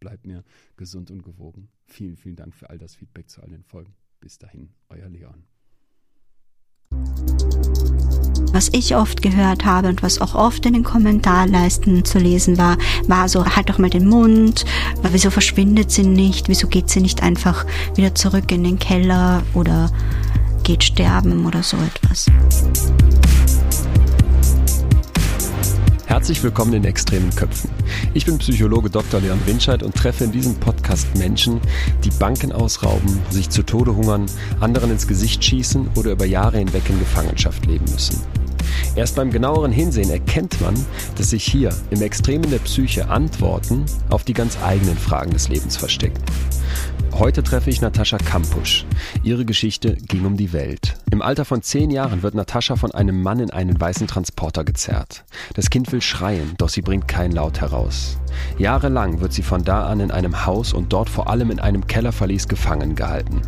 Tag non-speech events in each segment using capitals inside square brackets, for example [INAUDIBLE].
bleibt mir gesund und gewogen. Vielen, vielen Dank für all das Feedback zu all den Folgen. Bis dahin, euer Leon. Was ich oft gehört habe und was auch oft in den Kommentarleisten zu lesen war, war so, halt doch mal den Mund, wieso verschwindet sie nicht, wieso geht sie nicht einfach wieder zurück in den Keller oder geht sterben oder so etwas. Herzlich willkommen in Extremen Köpfen. Ich bin Psychologe Dr. Leon Winscheid und treffe in diesem Podcast Menschen, die Banken ausrauben, sich zu Tode hungern, anderen ins Gesicht schießen oder über Jahre hinweg in Gefangenschaft leben müssen. Erst beim genaueren Hinsehen erkennt man, dass sich hier im Extremen der Psyche Antworten auf die ganz eigenen Fragen des Lebens verstecken. Heute treffe ich Natascha Kampusch. Ihre Geschichte ging um die Welt. Im Alter von zehn Jahren wird Natascha von einem Mann in einen weißen Transporter gezerrt. Das Kind will schreien, doch sie bringt keinen Laut heraus. Jahrelang wird sie von da an in einem Haus und dort vor allem in einem Kellerverlies gefangen gehalten.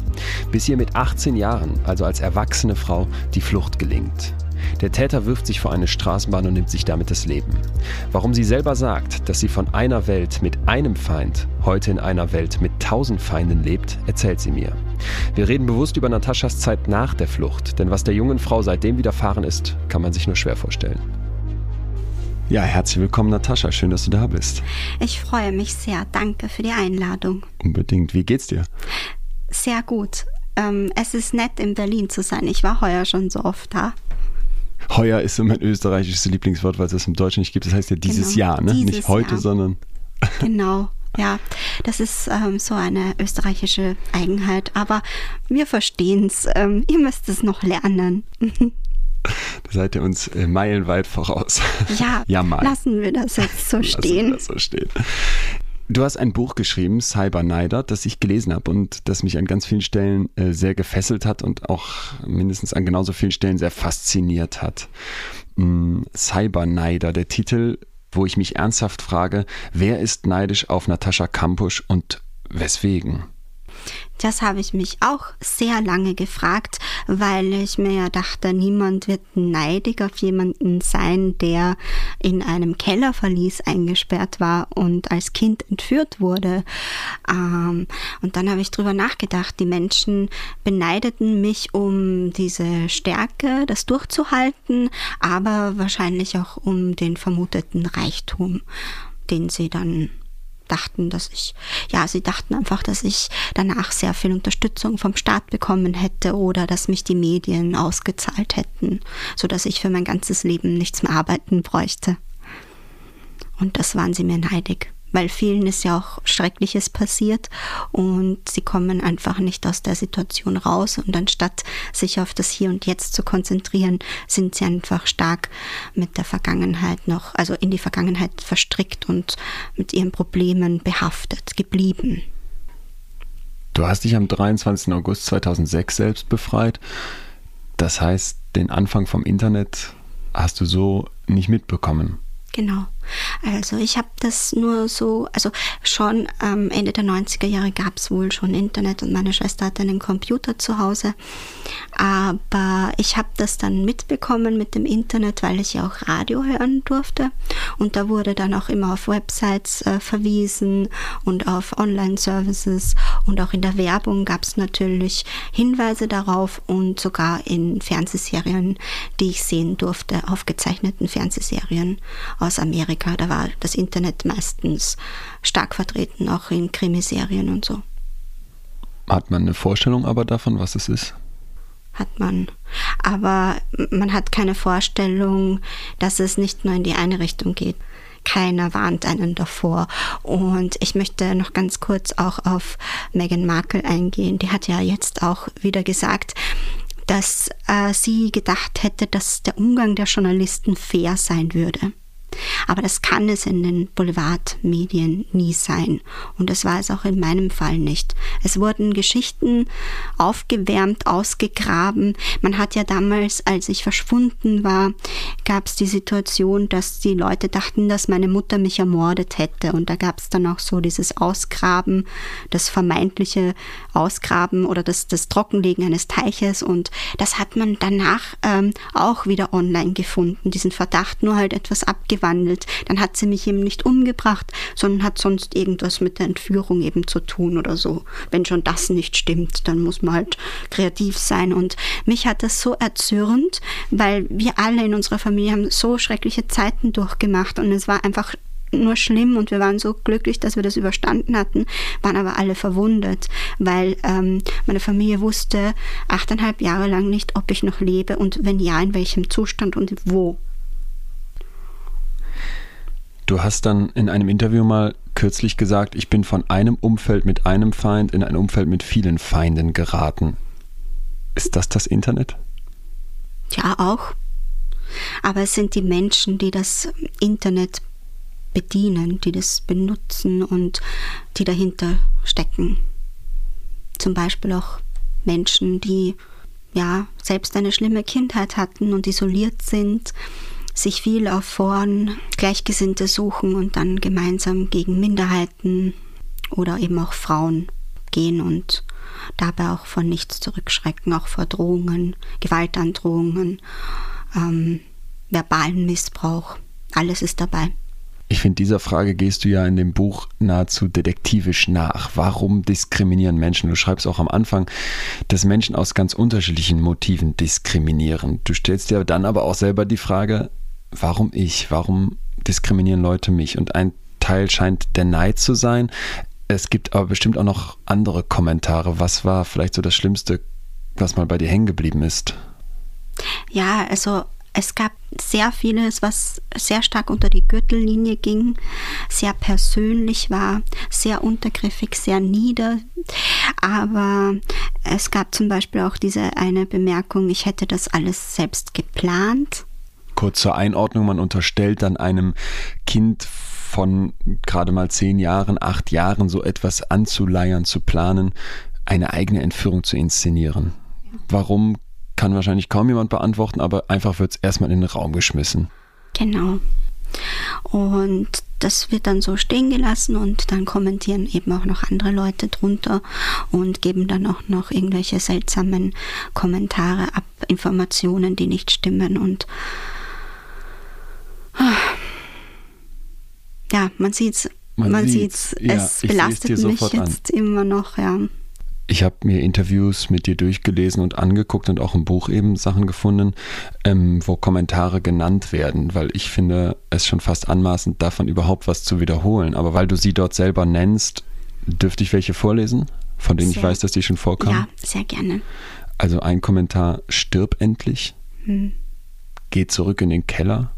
Bis ihr mit 18 Jahren, also als erwachsene Frau, die Flucht gelingt. Der Täter wirft sich vor eine Straßenbahn und nimmt sich damit das Leben. Warum sie selber sagt, dass sie von einer Welt mit einem Feind heute in einer Welt mit tausend Feinden lebt, erzählt sie mir. Wir reden bewusst über Nataschas Zeit nach der Flucht, denn was der jungen Frau seitdem widerfahren ist, kann man sich nur schwer vorstellen. Ja, herzlich willkommen, Natascha. Schön, dass du da bist. Ich freue mich sehr. Danke für die Einladung. Unbedingt. Wie geht's dir? Sehr gut. Ähm, es ist nett, in Berlin zu sein. Ich war heuer schon so oft da. Heuer ist so mein österreichisches Lieblingswort, weil es das im Deutschen nicht gibt. Das heißt ja dieses genau, Jahr, ne? Dieses nicht heute, Jahr. sondern. [LAUGHS] Genau. Ja, das ist ähm, so eine österreichische Eigenheit, aber wir verstehen es. Ähm, ihr müsst es noch lernen. [LAUGHS] Da seid ihr uns äh, meilenweit voraus. Ja, [LAUGHS] ja mal. lassen wir das jetzt so stehen. Lassen wir das so stehen. Du hast ein Buch geschrieben, Cyberneider, das ich gelesen habe und das mich an ganz vielen Stellen äh, sehr gefesselt hat und auch mindestens an genauso vielen Stellen sehr fasziniert hat. Mm, Cyberneider, der Titel, wo ich mich ernsthaft frage, wer ist neidisch auf Natascha Kampusch und weswegen? Das habe ich mich auch sehr lange gefragt, weil ich mir ja dachte, niemand wird neidig auf jemanden sein, der in einem Kellerverlies eingesperrt war und als Kind entführt wurde. Ähm, und dann habe ich drüber nachgedacht, die Menschen beneideten mich um diese Stärke, das durchzuhalten, aber wahrscheinlich auch um den vermuteten Reichtum, den sie dann dachten, dass ich, ja, sie dachten einfach, dass ich danach sehr viel Unterstützung vom Staat bekommen hätte oder dass mich die Medien ausgezahlt hätten, so dass ich für mein ganzes Leben nichts mehr arbeiten bräuchte. Und das waren sie mir neidig weil vielen ist ja auch Schreckliches passiert und sie kommen einfach nicht aus der Situation raus und anstatt sich auf das Hier und Jetzt zu konzentrieren, sind sie einfach stark mit der Vergangenheit noch, also in die Vergangenheit verstrickt und mit ihren Problemen behaftet geblieben. Du hast dich am 23. August 2006 selbst befreit. Das heißt, den Anfang vom Internet hast du so nicht mitbekommen. Genau. Also ich habe das nur so, also schon ähm, Ende der 90er Jahre gab es wohl schon Internet und meine Schwester hatte einen Computer zu Hause. Aber ich habe das dann mitbekommen mit dem Internet, weil ich ja auch Radio hören durfte. Und da wurde dann auch immer auf Websites äh, verwiesen und auf Online-Services und auch in der Werbung gab es natürlich Hinweise darauf und sogar in Fernsehserien, die ich sehen durfte, aufgezeichneten Fernsehserien aus Amerika. Da war das Internet meistens stark vertreten, auch in Krimiserien und so. Hat man eine Vorstellung aber davon, was es ist? Hat man. Aber man hat keine Vorstellung, dass es nicht nur in die eine Richtung geht. Keiner warnt einen davor. Und ich möchte noch ganz kurz auch auf Meghan Markle eingehen. Die hat ja jetzt auch wieder gesagt, dass äh, sie gedacht hätte, dass der Umgang der Journalisten fair sein würde. Aber das kann es in den Boulevardmedien nie sein. Und das war es auch in meinem Fall nicht. Es wurden Geschichten aufgewärmt, ausgegraben. Man hat ja damals, als ich verschwunden war, gab es die Situation, dass die Leute dachten, dass meine Mutter mich ermordet hätte. Und da gab es dann auch so dieses Ausgraben, das vermeintliche Ausgraben oder das, das Trockenlegen eines Teiches. Und das hat man danach ähm, auch wieder online gefunden, diesen Verdacht nur halt etwas abgewandelt gewandelt. Dann hat sie mich eben nicht umgebracht, sondern hat sonst irgendwas mit der Entführung eben zu tun oder so. Wenn schon das nicht stimmt, dann muss man halt kreativ sein. Und mich hat das so erzürnt, weil wir alle in unserer Familie haben so schreckliche Zeiten durchgemacht und es war einfach nur schlimm und wir waren so glücklich, dass wir das überstanden hatten, waren aber alle verwundert, weil ähm, meine Familie wusste achteinhalb Jahre lang nicht, ob ich noch lebe und wenn ja, in welchem Zustand und wo. Du hast dann in einem Interview mal kürzlich gesagt, ich bin von einem Umfeld mit einem Feind in ein Umfeld mit vielen Feinden geraten. Ist das das Internet? Ja, auch. Aber es sind die Menschen, die das Internet bedienen, die das benutzen und die dahinter stecken. Zum Beispiel auch Menschen, die ja selbst eine schlimme Kindheit hatten und isoliert sind sich viel auf Foren Gleichgesinnte suchen und dann gemeinsam gegen Minderheiten oder eben auch Frauen gehen und dabei auch von nichts zurückschrecken, auch vor Drohungen, Gewaltandrohungen, ähm, verbalen Missbrauch. Alles ist dabei. Ich finde, dieser Frage gehst du ja in dem Buch nahezu detektivisch nach. Warum diskriminieren Menschen? Du schreibst auch am Anfang, dass Menschen aus ganz unterschiedlichen Motiven diskriminieren. Du stellst dir dann aber auch selber die Frage, warum ich? Warum diskriminieren Leute mich? Und ein Teil scheint der Neid zu sein. Es gibt aber bestimmt auch noch andere Kommentare. Was war vielleicht so das Schlimmste, was mal bei dir hängen geblieben ist? Ja, also es gab sehr vieles, was sehr stark unter die Gürtellinie ging, sehr persönlich war, sehr untergriffig, sehr nieder. Aber es gab zum Beispiel auch diese eine Bemerkung, ich hätte das alles selbst geplant kurz zur Einordnung, man unterstellt dann einem Kind von gerade mal zehn Jahren, acht Jahren so etwas anzuleiern, zu planen, eine eigene Entführung zu inszenieren. Warum kann wahrscheinlich kaum jemand beantworten, aber einfach wird es erstmal in den Raum geschmissen. Genau. Und das wird dann so stehen gelassen und dann kommentieren eben auch noch andere Leute drunter und geben dann auch noch irgendwelche seltsamen Kommentare ab, Informationen, die nicht stimmen und ja, man sieht's. Man, man sieht's. Ja, es belastet mich jetzt an. immer noch, ja. Ich habe mir Interviews mit dir durchgelesen und angeguckt und auch im Buch eben Sachen gefunden, ähm, wo Kommentare genannt werden, weil ich finde es schon fast anmaßend, davon überhaupt was zu wiederholen. Aber weil du sie dort selber nennst, dürfte ich welche vorlesen, von denen sehr, ich weiß, dass die schon vorkamen? Ja, sehr gerne. Also ein Kommentar, stirb endlich, hm. geh zurück in den Keller,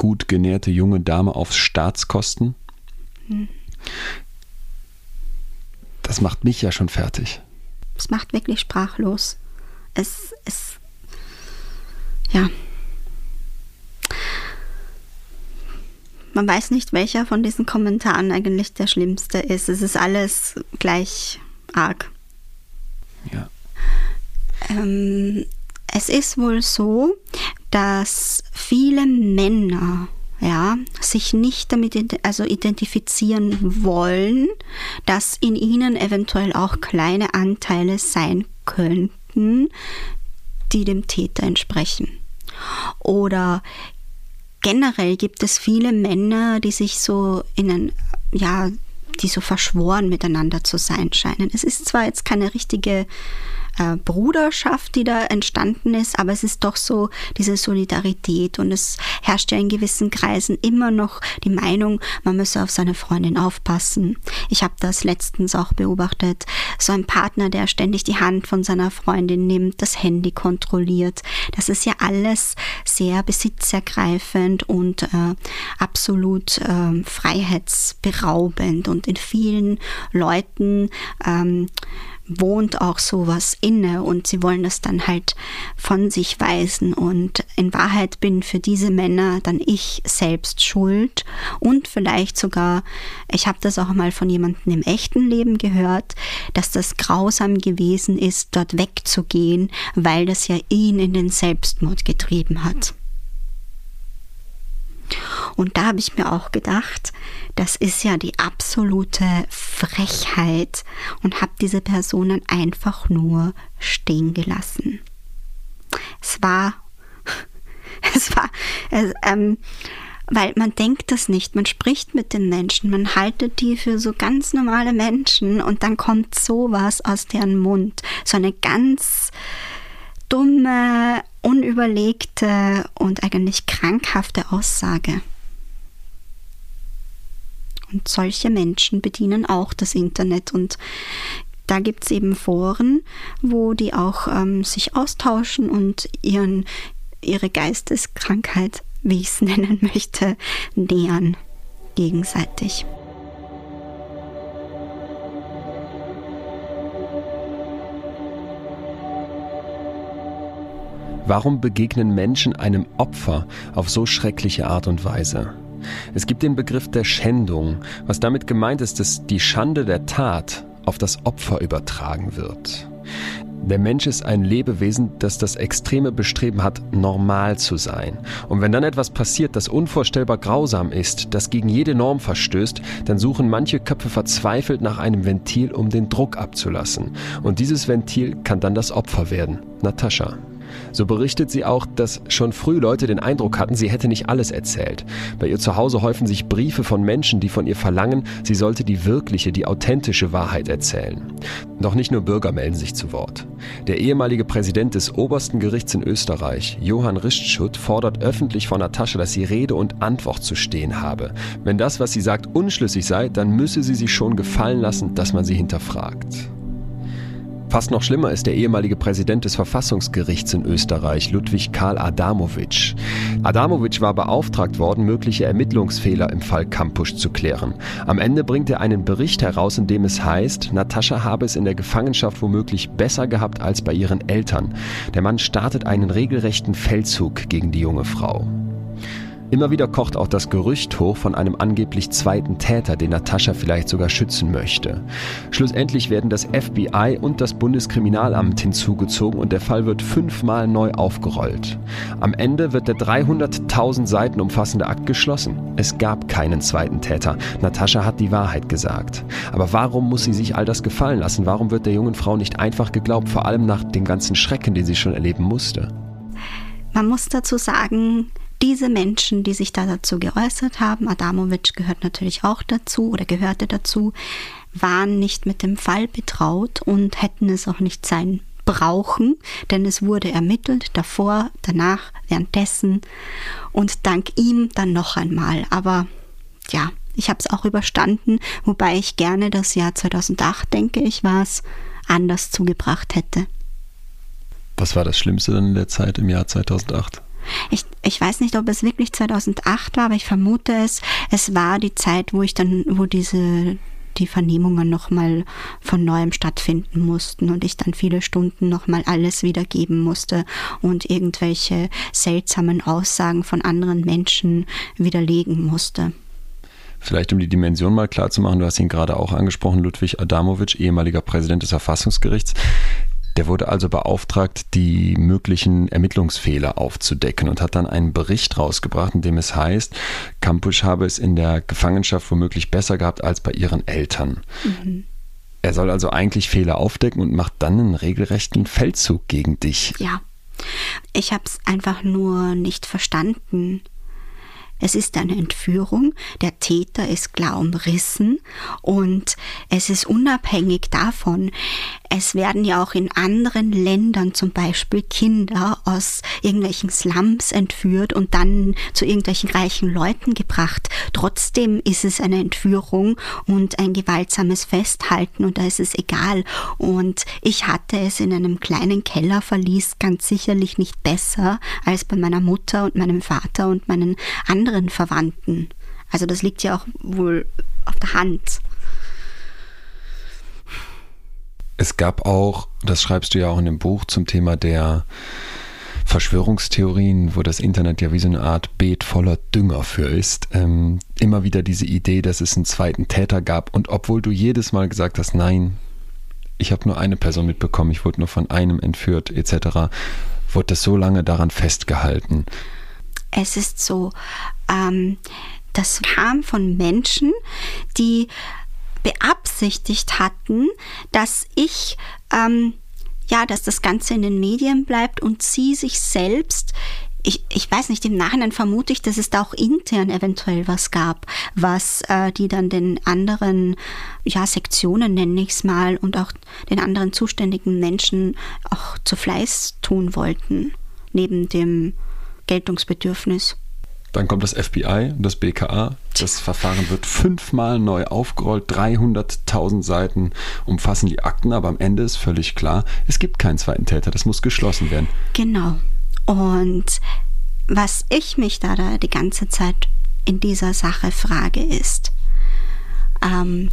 gut genährte junge Dame auf Staatskosten. Hm. Das macht mich ja schon fertig. Es macht wirklich sprachlos. Es ist. Ja. Man weiß nicht, welcher von diesen Kommentaren eigentlich der schlimmste ist. Es ist alles gleich arg. Ja. Ähm, es ist wohl so, dass viele Männer ja, sich nicht damit also identifizieren wollen, dass in ihnen eventuell auch kleine Anteile sein könnten, die dem Täter entsprechen. Oder generell gibt es viele Männer, die sich so in ein, ja, die so verschworen miteinander zu sein scheinen. Es ist zwar jetzt keine richtige äh, Bruderschaft, die da entstanden ist, aber es ist doch so diese Solidarität und es herrscht ja in gewissen Kreisen immer noch die Meinung, man müsse auf seine Freundin aufpassen. Ich habe das letztens auch beobachtet. So ein Partner, der ständig die Hand von seiner Freundin nimmt, das Handy kontrolliert. Das ist ja alles sehr besitzergreifend und äh, absolut äh, freiheitsberaubend und in vielen Leuten ähm, wohnt auch sowas inne und sie wollen das dann halt von sich weisen und in Wahrheit bin für diese Männer dann ich selbst schuld und vielleicht sogar, ich habe das auch mal von jemandem im echten Leben gehört, dass das grausam gewesen ist, dort wegzugehen, weil das ja ihn in den Selbstmord getrieben hat. Und da habe ich mir auch gedacht, das ist ja die absolute Frechheit und habe diese Personen einfach nur stehen gelassen. Es war, [LAUGHS] es war, äh, ähm, weil man denkt das nicht, man spricht mit den Menschen, man haltet die für so ganz normale Menschen und dann kommt sowas aus deren Mund, so eine ganz dumme, unüberlegte und eigentlich krankhafte Aussage. Und solche Menschen bedienen auch das Internet und da gibt es eben Foren, wo die auch ähm, sich austauschen und ihren, ihre Geisteskrankheit, wie ich es [LAUGHS] nennen möchte, nähern gegenseitig. Warum begegnen Menschen einem Opfer auf so schreckliche Art und Weise? Es gibt den Begriff der Schändung, was damit gemeint ist, dass die Schande der Tat auf das Opfer übertragen wird. Der Mensch ist ein Lebewesen, das das extreme Bestreben hat, normal zu sein. Und wenn dann etwas passiert, das unvorstellbar grausam ist, das gegen jede Norm verstößt, dann suchen manche Köpfe verzweifelt nach einem Ventil, um den Druck abzulassen. Und dieses Ventil kann dann das Opfer werden. Natascha. So berichtet sie auch, dass schon früh Leute den Eindruck hatten, sie hätte nicht alles erzählt. Bei ihr zu Hause häufen sich Briefe von Menschen, die von ihr verlangen, sie sollte die wirkliche, die authentische Wahrheit erzählen. Doch nicht nur Bürger melden sich zu Wort. Der ehemalige Präsident des obersten Gerichts in Österreich, Johann Richtschut, fordert öffentlich von Natascha, dass sie Rede und Antwort zu stehen habe. Wenn das, was sie sagt, unschlüssig sei, dann müsse sie sich schon gefallen lassen, dass man sie hinterfragt. Fast noch schlimmer ist der ehemalige Präsident des Verfassungsgerichts in Österreich, Ludwig Karl Adamowitsch. Adamowitsch war beauftragt worden, mögliche Ermittlungsfehler im Fall Kampusch zu klären. Am Ende bringt er einen Bericht heraus, in dem es heißt, Natascha habe es in der Gefangenschaft womöglich besser gehabt als bei ihren Eltern. Der Mann startet einen regelrechten Feldzug gegen die junge Frau. Immer wieder kocht auch das Gerücht hoch von einem angeblich zweiten Täter, den Natascha vielleicht sogar schützen möchte. Schlussendlich werden das FBI und das Bundeskriminalamt hinzugezogen und der Fall wird fünfmal neu aufgerollt. Am Ende wird der 300.000 Seiten umfassende Akt geschlossen. Es gab keinen zweiten Täter. Natascha hat die Wahrheit gesagt. Aber warum muss sie sich all das gefallen lassen? Warum wird der jungen Frau nicht einfach geglaubt, vor allem nach dem ganzen Schrecken, den sie schon erleben musste? Man muss dazu sagen, diese Menschen, die sich da dazu geäußert haben, Adamowitsch gehört natürlich auch dazu oder gehörte dazu, waren nicht mit dem Fall betraut und hätten es auch nicht sein brauchen, denn es wurde ermittelt davor, danach, währenddessen und dank ihm dann noch einmal. Aber ja, ich habe es auch überstanden, wobei ich gerne das Jahr 2008, denke ich, war es, anders zugebracht hätte. Was war das Schlimmste dann in der Zeit im Jahr 2008? Ich, ich weiß nicht, ob es wirklich 2008 war, aber ich vermute es. Es war die Zeit, wo ich dann, wo diese die Vernehmungen nochmal von neuem stattfinden mussten und ich dann viele Stunden nochmal alles wiedergeben musste und irgendwelche seltsamen Aussagen von anderen Menschen widerlegen musste. Vielleicht um die Dimension mal klar zu machen, du hast ihn gerade auch angesprochen, Ludwig Adamowitsch, ehemaliger Präsident des Verfassungsgerichts. Der wurde also beauftragt, die möglichen Ermittlungsfehler aufzudecken und hat dann einen Bericht rausgebracht, in dem es heißt, Kampusch habe es in der Gefangenschaft womöglich besser gehabt als bei ihren Eltern. Mhm. Er soll also eigentlich Fehler aufdecken und macht dann einen regelrechten Feldzug gegen dich. Ja, ich habe es einfach nur nicht verstanden. Es ist eine Entführung, der Täter ist klar umrissen und es ist unabhängig davon. Es werden ja auch in anderen Ländern zum Beispiel Kinder aus irgendwelchen Slums entführt und dann zu irgendwelchen reichen Leuten gebracht. Trotzdem ist es eine Entführung und ein gewaltsames Festhalten und da ist es egal. Und ich hatte es in einem kleinen Kellerverlies ganz sicherlich nicht besser als bei meiner Mutter und meinem Vater und meinen anderen anderen Verwandten. Also das liegt ja auch wohl auf der Hand. Es gab auch, das schreibst du ja auch in dem Buch zum Thema der Verschwörungstheorien, wo das Internet ja wie so eine Art Beet voller Dünger für ist, ähm, immer wieder diese Idee, dass es einen zweiten Täter gab. Und obwohl du jedes Mal gesagt hast, nein, ich habe nur eine Person mitbekommen, ich wurde nur von einem entführt, etc., wurde das so lange daran festgehalten. Es ist so, ähm, das kam von Menschen, die beabsichtigt hatten, dass ich, ähm, ja, dass das Ganze in den Medien bleibt und sie sich selbst ich, ich weiß nicht, im Nachhinein vermute ich, dass es da auch intern eventuell was gab, was äh, die dann den anderen ja, Sektionen, nenne ich es mal, und auch den anderen zuständigen Menschen auch zu Fleiß tun wollten, neben dem Geltungsbedürfnis. Dann kommt das FBI und das BKA. Das Verfahren wird fünfmal neu aufgerollt. 300.000 Seiten umfassen die Akten, aber am Ende ist völlig klar, es gibt keinen zweiten Täter. Das muss geschlossen werden. Genau. Und was ich mich da, da die ganze Zeit in dieser Sache frage, ist, ähm,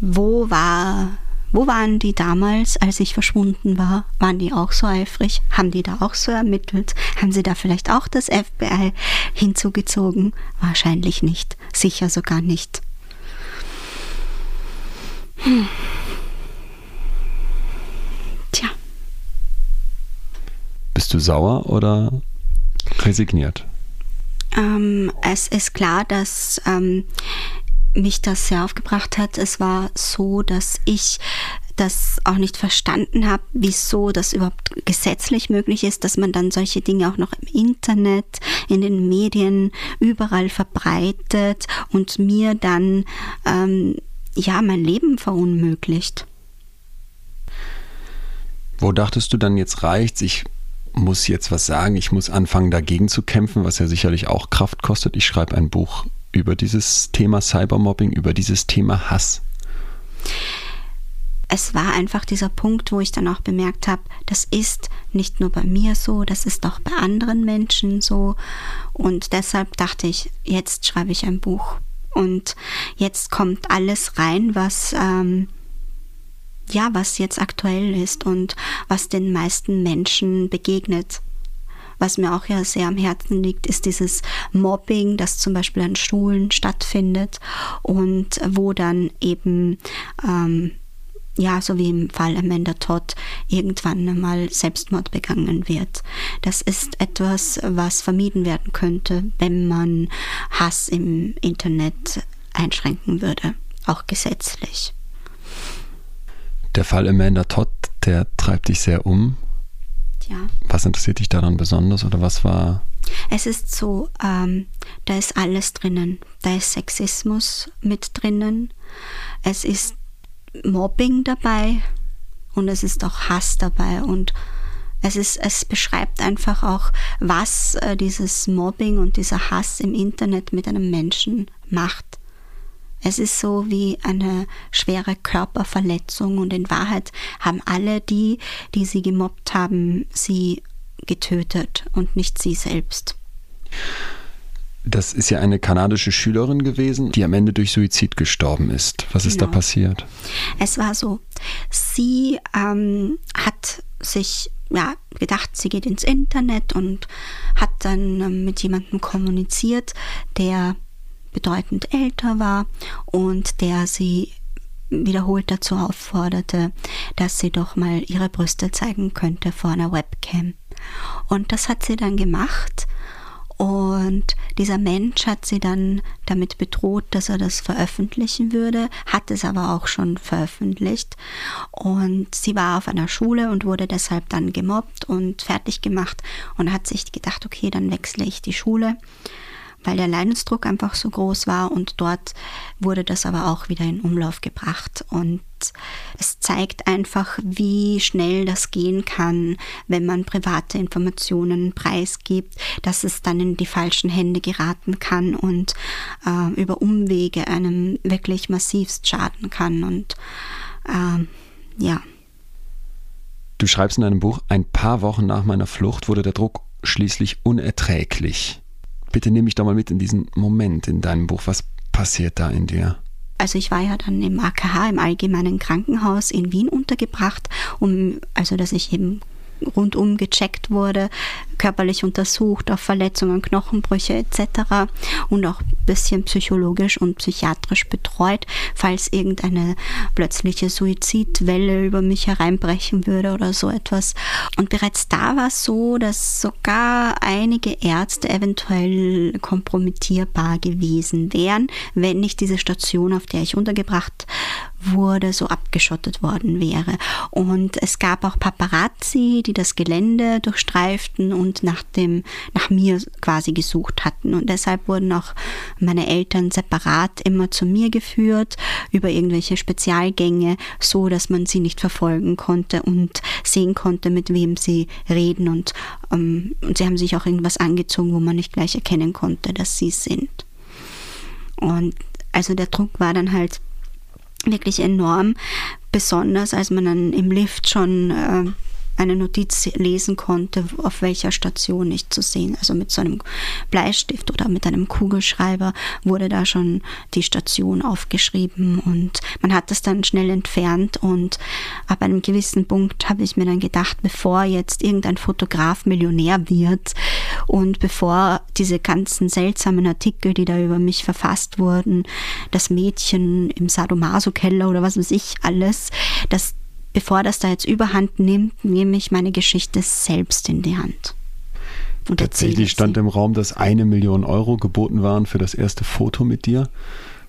wo war wo waren die damals, als ich verschwunden war? Waren die auch so eifrig? Haben die da auch so ermittelt? Haben sie da vielleicht auch das FBI hinzugezogen? Wahrscheinlich nicht. Sicher sogar nicht. Hm. Tja. Bist du sauer oder resigniert? Ähm, es ist klar, dass ähm, mich das sehr aufgebracht hat. Es war so, dass ich das auch nicht verstanden habe, wieso das überhaupt gesetzlich möglich ist, dass man dann solche Dinge auch noch im Internet, in den Medien, überall verbreitet und mir dann ähm, ja mein Leben verunmöglicht. Wo dachtest du dann jetzt reicht's? Ich muss jetzt was sagen, ich muss anfangen dagegen zu kämpfen, was ja sicherlich auch Kraft kostet. Ich schreibe ein Buch über dieses Thema Cybermobbing, über dieses Thema Hass? Es war einfach dieser Punkt, wo ich dann auch bemerkt habe, das ist nicht nur bei mir so, das ist auch bei anderen Menschen so. Und deshalb dachte ich, jetzt schreibe ich ein Buch. Und jetzt kommt alles rein, was ähm, ja, was jetzt aktuell ist und was den meisten Menschen begegnet. Was mir auch ja sehr am Herzen liegt, ist dieses Mobbing, das zum Beispiel an Schulen stattfindet und wo dann eben ähm, ja, so wie im Fall Amanda Todd, irgendwann einmal Selbstmord begangen wird. Das ist etwas, was vermieden werden könnte, wenn man Hass im Internet einschränken würde, auch gesetzlich. Der Fall Amanda Todd, der treibt dich sehr um. Ja. Was interessiert dich daran besonders oder was war? Es ist so, ähm, da ist alles drinnen. Da ist Sexismus mit drinnen. Es ist Mobbing dabei und es ist auch Hass dabei und es ist, es beschreibt einfach auch, was äh, dieses Mobbing und dieser Hass im Internet mit einem Menschen macht. Es ist so wie eine schwere Körperverletzung und in Wahrheit haben alle die, die sie gemobbt haben, sie getötet und nicht sie selbst. Das ist ja eine kanadische Schülerin gewesen, die am Ende durch Suizid gestorben ist. Was ist da genau. passiert? Es war so, sie ähm, hat sich ja, gedacht, sie geht ins Internet und hat dann ähm, mit jemandem kommuniziert, der bedeutend älter war und der sie wiederholt dazu aufforderte, dass sie doch mal ihre Brüste zeigen könnte vor einer Webcam. Und das hat sie dann gemacht Und dieser Mensch hat sie dann damit bedroht, dass er das veröffentlichen würde, hat es aber auch schon veröffentlicht. Und sie war auf einer Schule und wurde deshalb dann gemobbt und fertig gemacht und hat sich gedacht, okay, dann wechsle ich die Schule weil der Leidensdruck einfach so groß war und dort wurde das aber auch wieder in Umlauf gebracht und es zeigt einfach, wie schnell das gehen kann, wenn man private Informationen preisgibt, dass es dann in die falschen Hände geraten kann und äh, über Umwege einem wirklich massivst schaden kann und äh, ja. Du schreibst in deinem Buch, ein paar Wochen nach meiner Flucht wurde der Druck schließlich unerträglich. Bitte nehme mich da mal mit in diesen Moment in deinem Buch. Was passiert da in dir? Also ich war ja dann im AKH, im Allgemeinen Krankenhaus in Wien untergebracht, um, also dass ich eben rundum gecheckt wurde, körperlich untersucht auf Verletzungen, Knochenbrüche etc. und auch ein bisschen psychologisch und psychiatrisch betreut, falls irgendeine plötzliche Suizidwelle über mich hereinbrechen würde oder so etwas. Und bereits da war es so, dass sogar einige Ärzte eventuell kompromittierbar gewesen wären, wenn nicht diese Station, auf der ich untergebracht wurde, so abgeschottet worden wäre. Und es gab auch Paparazzi, die das Gelände durchstreiften und nach dem, nach mir quasi gesucht hatten. Und deshalb wurden auch meine Eltern separat immer zu mir geführt über irgendwelche Spezialgänge, so dass man sie nicht verfolgen konnte und sehen konnte, mit wem sie reden. Und, ähm, und sie haben sich auch irgendwas angezogen, wo man nicht gleich erkennen konnte, dass sie sind. Und also der Druck war dann halt wirklich enorm, besonders als man dann im Lift schon äh, eine Notiz lesen konnte, auf welcher Station ich zu sehen. Also mit so einem Bleistift oder mit einem Kugelschreiber wurde da schon die Station aufgeschrieben und man hat das dann schnell entfernt und ab einem gewissen Punkt habe ich mir dann gedacht, bevor jetzt irgendein Fotograf Millionär wird und bevor diese ganzen seltsamen Artikel, die da über mich verfasst wurden, das Mädchen im Sadomaso-Keller oder was weiß ich alles, dass bevor das da jetzt überhand nimmt, nehme ich meine Geschichte selbst in die Hand. Und Tatsächlich stand im Raum, dass eine Million Euro geboten waren für das erste Foto mit dir.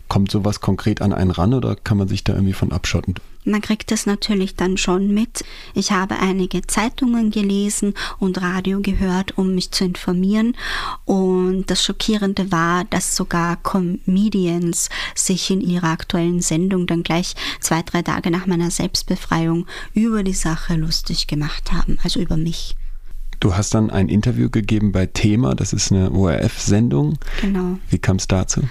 Kommt sowas konkret an einen ran oder kann man sich da irgendwie von abschotten? Man kriegt das natürlich dann schon mit. Ich habe einige Zeitungen gelesen und Radio gehört, um mich zu informieren. Und das Schockierende war, dass sogar Comedians sich in ihrer aktuellen Sendung dann gleich zwei, drei Tage nach meiner Selbstbefreiung über die Sache lustig gemacht haben, also über mich. Du hast dann ein Interview gegeben bei Thema, das ist eine ORF-Sendung. Genau. Wie kam es dazu?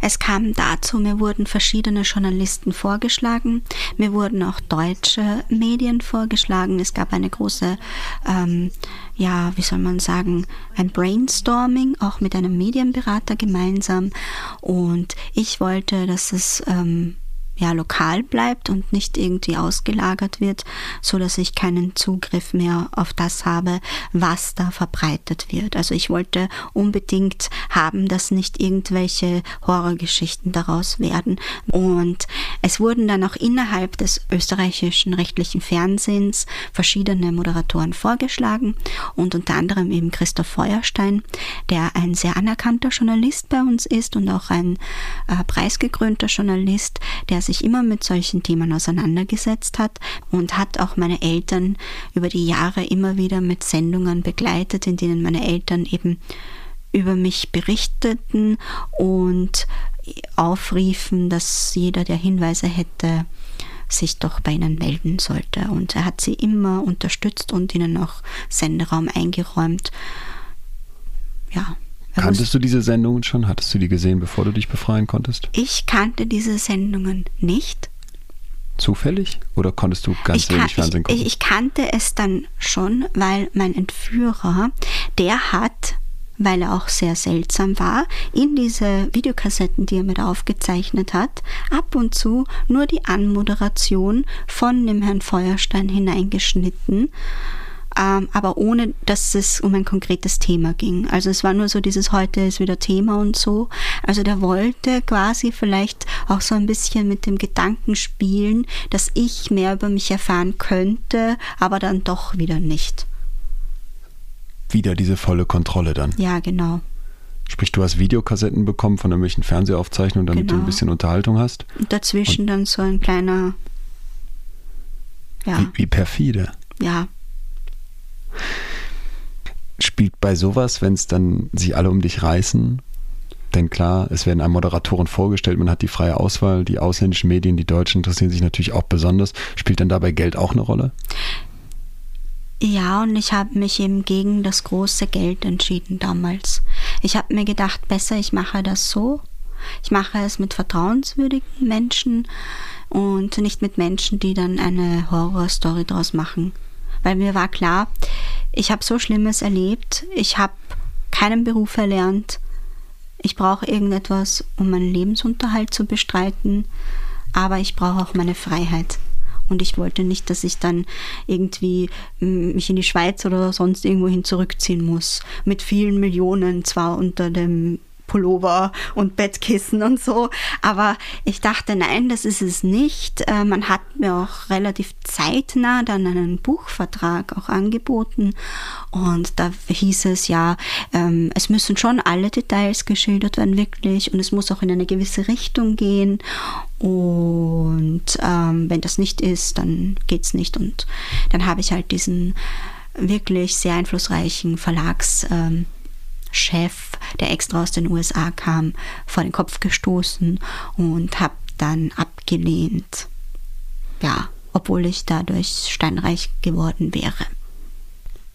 Es kam dazu, mir wurden verschiedene Journalisten vorgeschlagen, mir wurden auch deutsche Medien vorgeschlagen. Es gab eine große, ähm, ja, wie soll man sagen, ein Brainstorming, auch mit einem Medienberater gemeinsam. Und ich wollte, dass es ähm, ja, lokal bleibt und nicht irgendwie ausgelagert wird, so dass ich keinen Zugriff mehr auf das habe, was da verbreitet wird. Also ich wollte unbedingt haben, dass nicht irgendwelche Horrorgeschichten daraus werden. Und es wurden dann auch innerhalb des österreichischen rechtlichen Fernsehens verschiedene Moderatoren vorgeschlagen und unter anderem eben Christoph Feuerstein, der ein sehr anerkannter Journalist bei uns ist und auch ein äh, preisgekrönter Journalist, der sich immer mit solchen Themen auseinandergesetzt hat und hat auch meine Eltern über die Jahre immer wieder mit Sendungen begleitet, in denen meine Eltern eben über mich berichteten und aufriefen, dass jeder, der Hinweise hätte, sich doch bei ihnen melden sollte. Und er hat sie immer unterstützt und ihnen auch Senderaum eingeräumt. Ja, Kanntest du diese Sendungen schon? Hattest du die gesehen, bevor du dich befreien konntest? Ich kannte diese Sendungen nicht. Zufällig? Oder konntest du ganz ich wenig Fernsehen gucken? Ich, ich kannte es dann schon, weil mein Entführer, der hat weil er auch sehr seltsam war, in diese Videokassetten, die er mit aufgezeichnet hat, ab und zu nur die Anmoderation von dem Herrn Feuerstein hineingeschnitten ähm, aber ohne dass es um ein konkretes Thema ging. Also es war nur so dieses heute ist wieder Thema und so. Also der wollte quasi vielleicht auch so ein bisschen mit dem Gedanken spielen, dass ich mehr über mich erfahren könnte, aber dann doch wieder nicht. Wieder diese volle Kontrolle dann. Ja, genau. Sprich, du hast Videokassetten bekommen von irgendwelchen Fernsehaufzeichnungen, damit genau. du ein genau. bisschen Unterhaltung hast. Und dazwischen Und dann so ein kleiner. Ja. Wie, wie perfide. Ja. Spielt bei sowas, wenn es dann sich alle um dich reißen, denn klar, es werden einem Moderatoren vorgestellt, man hat die freie Auswahl, die ausländischen Medien, die Deutschen interessieren sich natürlich auch besonders. Spielt dann dabei Geld auch eine Rolle? Ja, und ich habe mich eben gegen das große Geld entschieden damals. Ich habe mir gedacht, besser, ich mache das so. Ich mache es mit vertrauenswürdigen Menschen und nicht mit Menschen, die dann eine Horrorstory draus machen. Weil mir war klar, ich habe so Schlimmes erlebt, ich habe keinen Beruf erlernt, ich brauche irgendetwas, um meinen Lebensunterhalt zu bestreiten, aber ich brauche auch meine Freiheit. Und ich wollte nicht, dass ich dann irgendwie mm, mich in die Schweiz oder sonst irgendwohin zurückziehen muss. Mit vielen Millionen zwar unter dem Pullover und Bettkissen und so. Aber ich dachte, nein, das ist es nicht. Äh, man hat mir auch relativ zeitnah dann einen Buchvertrag auch angeboten. Und da hieß es ja, ähm, es müssen schon alle Details geschildert werden, wirklich. Und es muss auch in eine gewisse Richtung gehen. Und ähm, wenn das nicht ist, dann geht es nicht. Und dann habe ich halt diesen wirklich sehr einflussreichen Verlags. Ähm, Chef, der extra aus den USA kam, vor den Kopf gestoßen und habe dann abgelehnt. Ja, obwohl ich dadurch steinreich geworden wäre.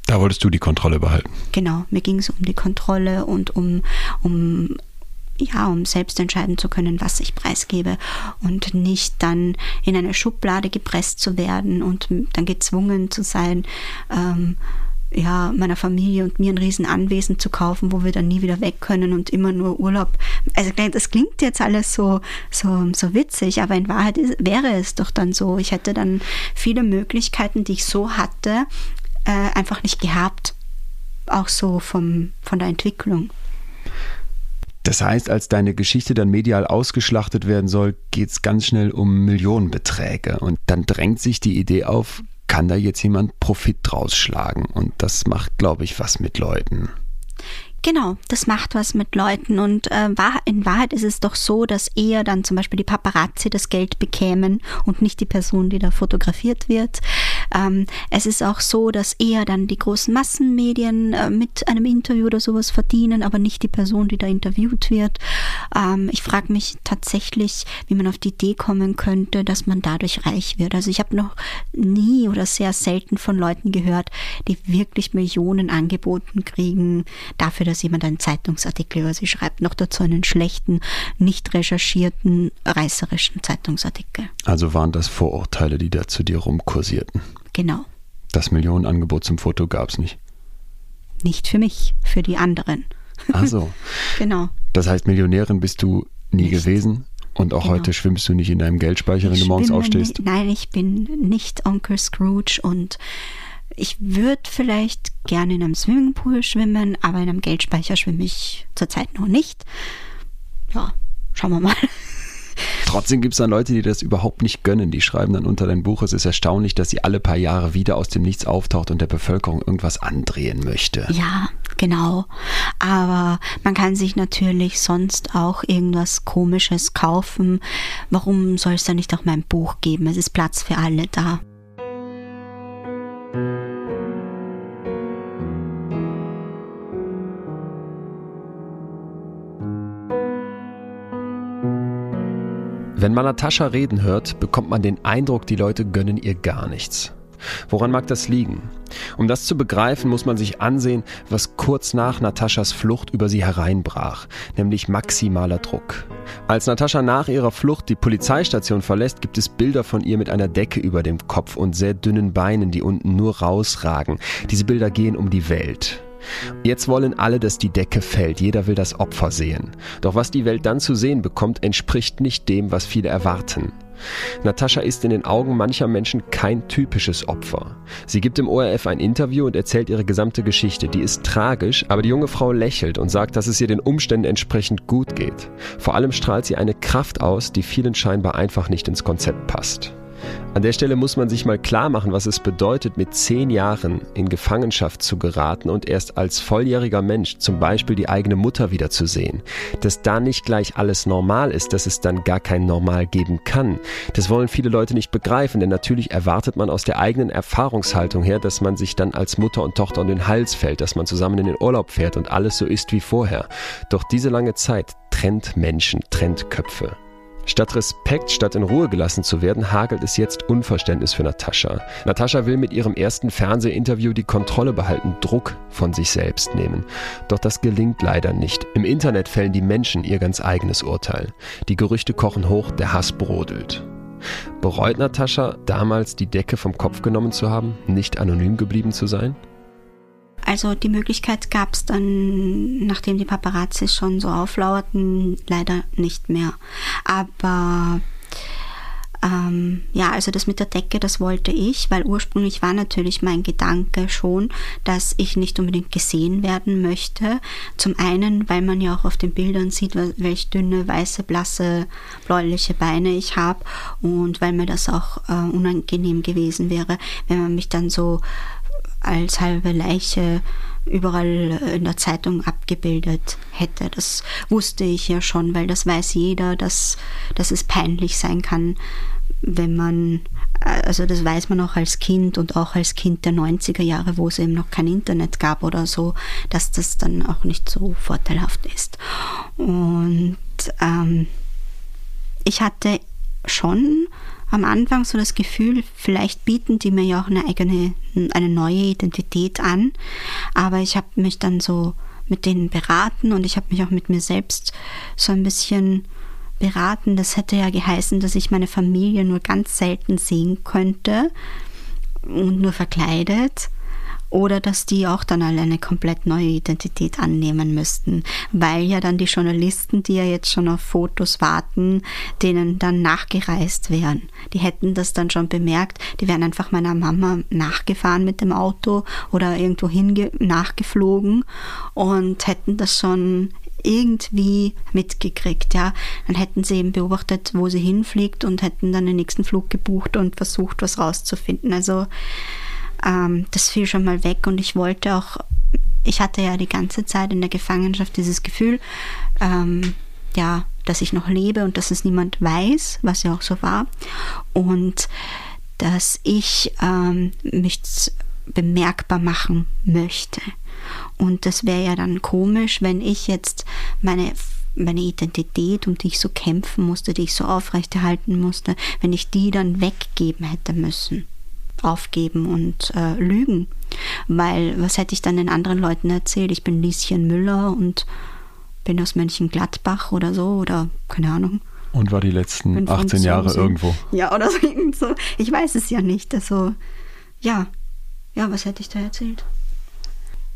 Da wolltest du die Kontrolle behalten. Genau, mir ging es um die Kontrolle und um, um ja, um selbst entscheiden zu können, was ich preisgebe und nicht dann in eine Schublade gepresst zu werden und dann gezwungen zu sein, ähm, ja, meiner Familie und mir ein Riesenanwesen zu kaufen, wo wir dann nie wieder weg können und immer nur Urlaub. Also das klingt jetzt alles so, so, so witzig, aber in Wahrheit ist, wäre es doch dann so. Ich hätte dann viele Möglichkeiten, die ich so hatte, äh, einfach nicht gehabt. Auch so vom, von der Entwicklung. Das heißt, als deine Geschichte dann medial ausgeschlachtet werden soll, geht es ganz schnell um Millionenbeträge. Und dann drängt sich die Idee auf, kann da jetzt jemand Profit draus schlagen. Und das macht, glaube ich, was mit Leuten. Genau, das macht was mit Leuten und äh, in Wahrheit ist es doch so, dass eher dann zum Beispiel die Paparazzi das Geld bekämen und nicht die Person, die da fotografiert wird. Ähm, es ist auch so, dass eher dann die großen Massenmedien äh, mit einem Interview oder sowas verdienen, aber nicht die Person, die da interviewt wird. Ähm, ich frage mich tatsächlich, wie man auf die Idee kommen könnte, dass man dadurch reich wird. Also ich habe noch nie oder sehr selten von Leuten gehört, die wirklich Millionen angeboten kriegen dafür, dass jemand einen Zeitungsartikel über sie schreibt, noch dazu einen schlechten, nicht recherchierten, reißerischen Zeitungsartikel. Also waren das Vorurteile, die da zu dir rumkursierten? Genau. Das Millionenangebot zum Foto gab es nicht? Nicht für mich, für die anderen. Ach so. [LAUGHS] genau. Das heißt, Millionärin bist du nie nicht. gewesen? Und auch genau. heute schwimmst du nicht in deinem Geldspeicher, wenn ich du morgens aufstehst? Nein, ich bin nicht Onkel Scrooge und ich würde vielleicht gerne in einem Swimmingpool schwimmen, aber in einem Geldspeicher schwimme ich zurzeit noch nicht. Ja, schauen wir mal. [LAUGHS] Trotzdem gibt es dann Leute, die das überhaupt nicht gönnen. Die schreiben dann unter dein Buch, es ist erstaunlich, dass sie alle paar Jahre wieder aus dem Nichts auftaucht und der Bevölkerung irgendwas andrehen möchte. Ja, genau. Aber man kann sich natürlich sonst auch irgendwas Komisches kaufen. Warum soll es da nicht auch mein Buch geben? Es ist Platz für alle da. Wenn man Natascha reden hört, bekommt man den Eindruck, die Leute gönnen ihr gar nichts. Woran mag das liegen? Um das zu begreifen, muss man sich ansehen, was kurz nach Nataschas Flucht über sie hereinbrach, nämlich maximaler Druck. Als Natascha nach ihrer Flucht die Polizeistation verlässt, gibt es Bilder von ihr mit einer Decke über dem Kopf und sehr dünnen Beinen, die unten nur rausragen. Diese Bilder gehen um die Welt. Jetzt wollen alle, dass die Decke fällt, jeder will das Opfer sehen. Doch was die Welt dann zu sehen bekommt, entspricht nicht dem, was viele erwarten. Natascha ist in den Augen mancher Menschen kein typisches Opfer. Sie gibt im ORF ein Interview und erzählt ihre gesamte Geschichte. Die ist tragisch, aber die junge Frau lächelt und sagt, dass es ihr den Umständen entsprechend gut geht. Vor allem strahlt sie eine Kraft aus, die vielen scheinbar einfach nicht ins Konzept passt. An der Stelle muss man sich mal klar machen, was es bedeutet, mit zehn Jahren in Gefangenschaft zu geraten und erst als volljähriger Mensch zum Beispiel die eigene Mutter wiederzusehen. Dass da nicht gleich alles normal ist, dass es dann gar kein Normal geben kann. Das wollen viele Leute nicht begreifen, denn natürlich erwartet man aus der eigenen Erfahrungshaltung her, dass man sich dann als Mutter und Tochter um den Hals fällt, dass man zusammen in den Urlaub fährt und alles so ist wie vorher. Doch diese lange Zeit trennt Menschen, trennt Köpfe. Statt Respekt, statt in Ruhe gelassen zu werden, hagelt es jetzt Unverständnis für Natascha. Natascha will mit ihrem ersten Fernsehinterview die Kontrolle behalten, Druck von sich selbst nehmen. Doch das gelingt leider nicht. Im Internet fällen die Menschen ihr ganz eigenes Urteil. Die Gerüchte kochen hoch, der Hass brodelt. Bereut Natascha, damals die Decke vom Kopf genommen zu haben, nicht anonym geblieben zu sein? Also die Möglichkeit gab es dann, nachdem die Paparazzi schon so auflauerten, leider nicht mehr. Aber ähm, ja, also das mit der Decke, das wollte ich, weil ursprünglich war natürlich mein Gedanke schon, dass ich nicht unbedingt gesehen werden möchte. Zum einen, weil man ja auch auf den Bildern sieht, welche dünne, weiße, blasse, bläuliche Beine ich habe und weil mir das auch äh, unangenehm gewesen wäre, wenn man mich dann so als halbe Leiche überall in der Zeitung abgebildet hätte. Das wusste ich ja schon, weil das weiß jeder, dass, dass es peinlich sein kann, wenn man, also das weiß man auch als Kind und auch als Kind der 90er Jahre, wo es eben noch kein Internet gab oder so, dass das dann auch nicht so vorteilhaft ist. Und ähm, ich hatte schon am Anfang so das Gefühl, vielleicht bieten die mir ja auch eine eigene, eine neue Identität an. Aber ich habe mich dann so mit denen beraten und ich habe mich auch mit mir selbst so ein bisschen beraten. Das hätte ja geheißen, dass ich meine Familie nur ganz selten sehen könnte und nur verkleidet oder dass die auch dann alle eine komplett neue Identität annehmen müssten, weil ja dann die Journalisten, die ja jetzt schon auf Fotos warten, denen dann nachgereist wären. Die hätten das dann schon bemerkt, die wären einfach meiner Mama nachgefahren mit dem Auto oder irgendwo hin nachgeflogen und hätten das schon irgendwie mitgekriegt, ja. Dann hätten sie eben beobachtet, wo sie hinfliegt und hätten dann den nächsten Flug gebucht und versucht, was rauszufinden. Also ähm, das fiel schon mal weg und ich wollte auch, ich hatte ja die ganze Zeit in der Gefangenschaft dieses Gefühl, ähm, ja, dass ich noch lebe und dass es niemand weiß, was ja auch so war. Und dass ich ähm, mich bemerkbar machen möchte. Und das wäre ja dann komisch, wenn ich jetzt meine meine Identität, um die ich so kämpfen musste, die ich so aufrechterhalten musste, wenn ich die dann weggeben hätte müssen aufgeben und äh, lügen. Weil was hätte ich dann den anderen Leuten erzählt? Ich bin Lieschen Müller und bin aus Mönchengladbach oder so oder keine Ahnung. Und war die letzten 18 Jahre irgendwo. Ja, oder [LAUGHS] so. Ich weiß es ja nicht. Also, ja. Ja, was hätte ich da erzählt?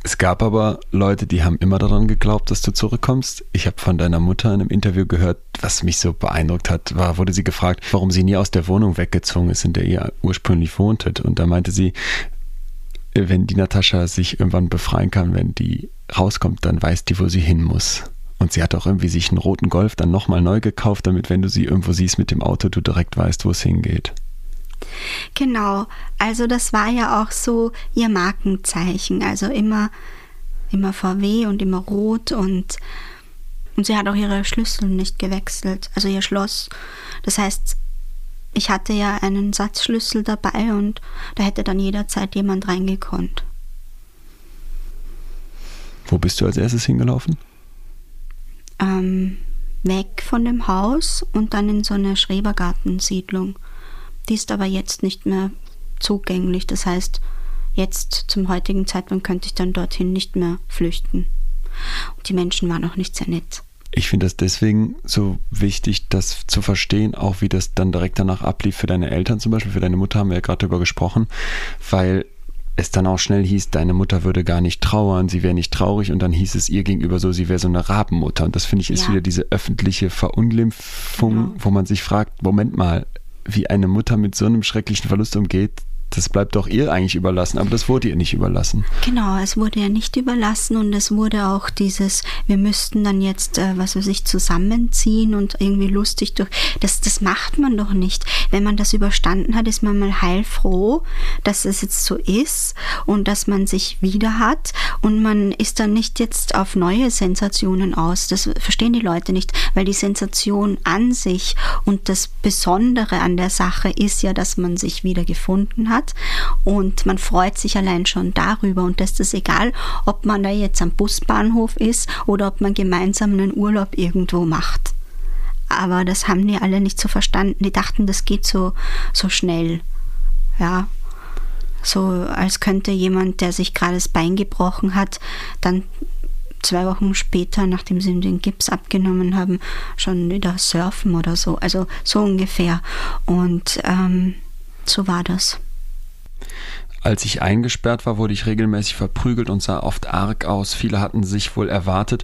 Es gab aber Leute, die haben immer daran geglaubt, dass du zurückkommst. Ich habe von deiner Mutter in einem Interview gehört, was mich so beeindruckt hat, war, wurde sie gefragt, warum sie nie aus der Wohnung weggezogen ist, in der ihr ursprünglich wohntet. Und da meinte sie, wenn die Natascha sich irgendwann befreien kann, wenn die rauskommt, dann weiß die, wo sie hin muss. Und sie hat auch irgendwie sich einen roten Golf dann nochmal neu gekauft, damit, wenn du sie irgendwo siehst mit dem Auto, du direkt weißt, wo es hingeht. Genau, also das war ja auch so ihr Markenzeichen, also immer, immer VW und immer rot und, und sie hat auch ihre Schlüssel nicht gewechselt, also ihr Schloss. Das heißt, ich hatte ja einen Satzschlüssel dabei und da hätte dann jederzeit jemand reingekonnt. Wo bist du als erstes hingelaufen? Ähm, weg von dem Haus und dann in so eine Schrebergartensiedlung. Die ist aber jetzt nicht mehr zugänglich. Das heißt, jetzt zum heutigen Zeitpunkt könnte ich dann dorthin nicht mehr flüchten. Und die Menschen waren auch nicht sehr nett. Ich finde das deswegen so wichtig, das zu verstehen, auch wie das dann direkt danach ablief für deine Eltern zum Beispiel. Für deine Mutter haben wir ja gerade darüber gesprochen, weil es dann auch schnell hieß, deine Mutter würde gar nicht trauern, sie wäre nicht traurig und dann hieß es ihr gegenüber so, sie wäre so eine Rabenmutter. Und das finde ich ist ja. wieder diese öffentliche Verunglimpfung, genau. wo man sich fragt, Moment mal, wie eine Mutter mit so einem schrecklichen Verlust umgeht, das bleibt doch ihr eigentlich überlassen, aber das wurde ihr nicht überlassen. Genau, es wurde ja nicht überlassen und es wurde auch dieses, wir müssten dann jetzt, äh, was weiß ich, zusammenziehen und irgendwie lustig durch. Das, das macht man doch nicht. Wenn man das überstanden hat, ist man mal heilfroh, dass es jetzt so ist und dass man sich wieder hat und man ist dann nicht jetzt auf neue Sensationen aus. Das verstehen die Leute nicht, weil die Sensation an sich und das Besondere an der Sache ist ja, dass man sich wieder gefunden hat und man freut sich allein schon darüber und das ist egal, ob man da jetzt am Busbahnhof ist oder ob man gemeinsam einen Urlaub irgendwo macht. Aber das haben die alle nicht so verstanden. Die dachten, das geht so, so schnell. Ja, so als könnte jemand, der sich gerade das Bein gebrochen hat, dann zwei Wochen später, nachdem sie ihm den Gips abgenommen haben, schon wieder surfen oder so. Also so ungefähr. Und ähm, so war das. Als ich eingesperrt war, wurde ich regelmäßig verprügelt und sah oft arg aus. Viele hatten sich wohl erwartet,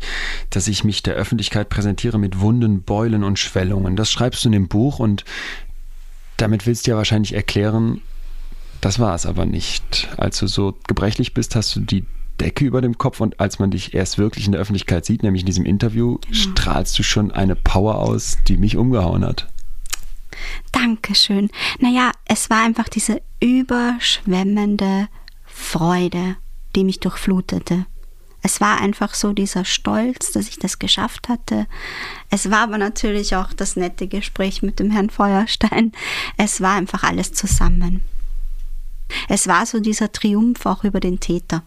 dass ich mich der Öffentlichkeit präsentiere mit Wunden, Beulen und Schwellungen. Das schreibst du in dem Buch und damit willst du ja wahrscheinlich erklären, das war es aber nicht. Als du so gebrechlich bist, hast du die Decke über dem Kopf und als man dich erst wirklich in der Öffentlichkeit sieht, nämlich in diesem Interview, genau. strahlst du schon eine Power aus, die mich umgehauen hat. Dankeschön. Naja, es war einfach diese überschwemmende Freude, die mich durchflutete. Es war einfach so dieser Stolz, dass ich das geschafft hatte. Es war aber natürlich auch das nette Gespräch mit dem Herrn Feuerstein. Es war einfach alles zusammen. Es war so dieser Triumph auch über den Täter.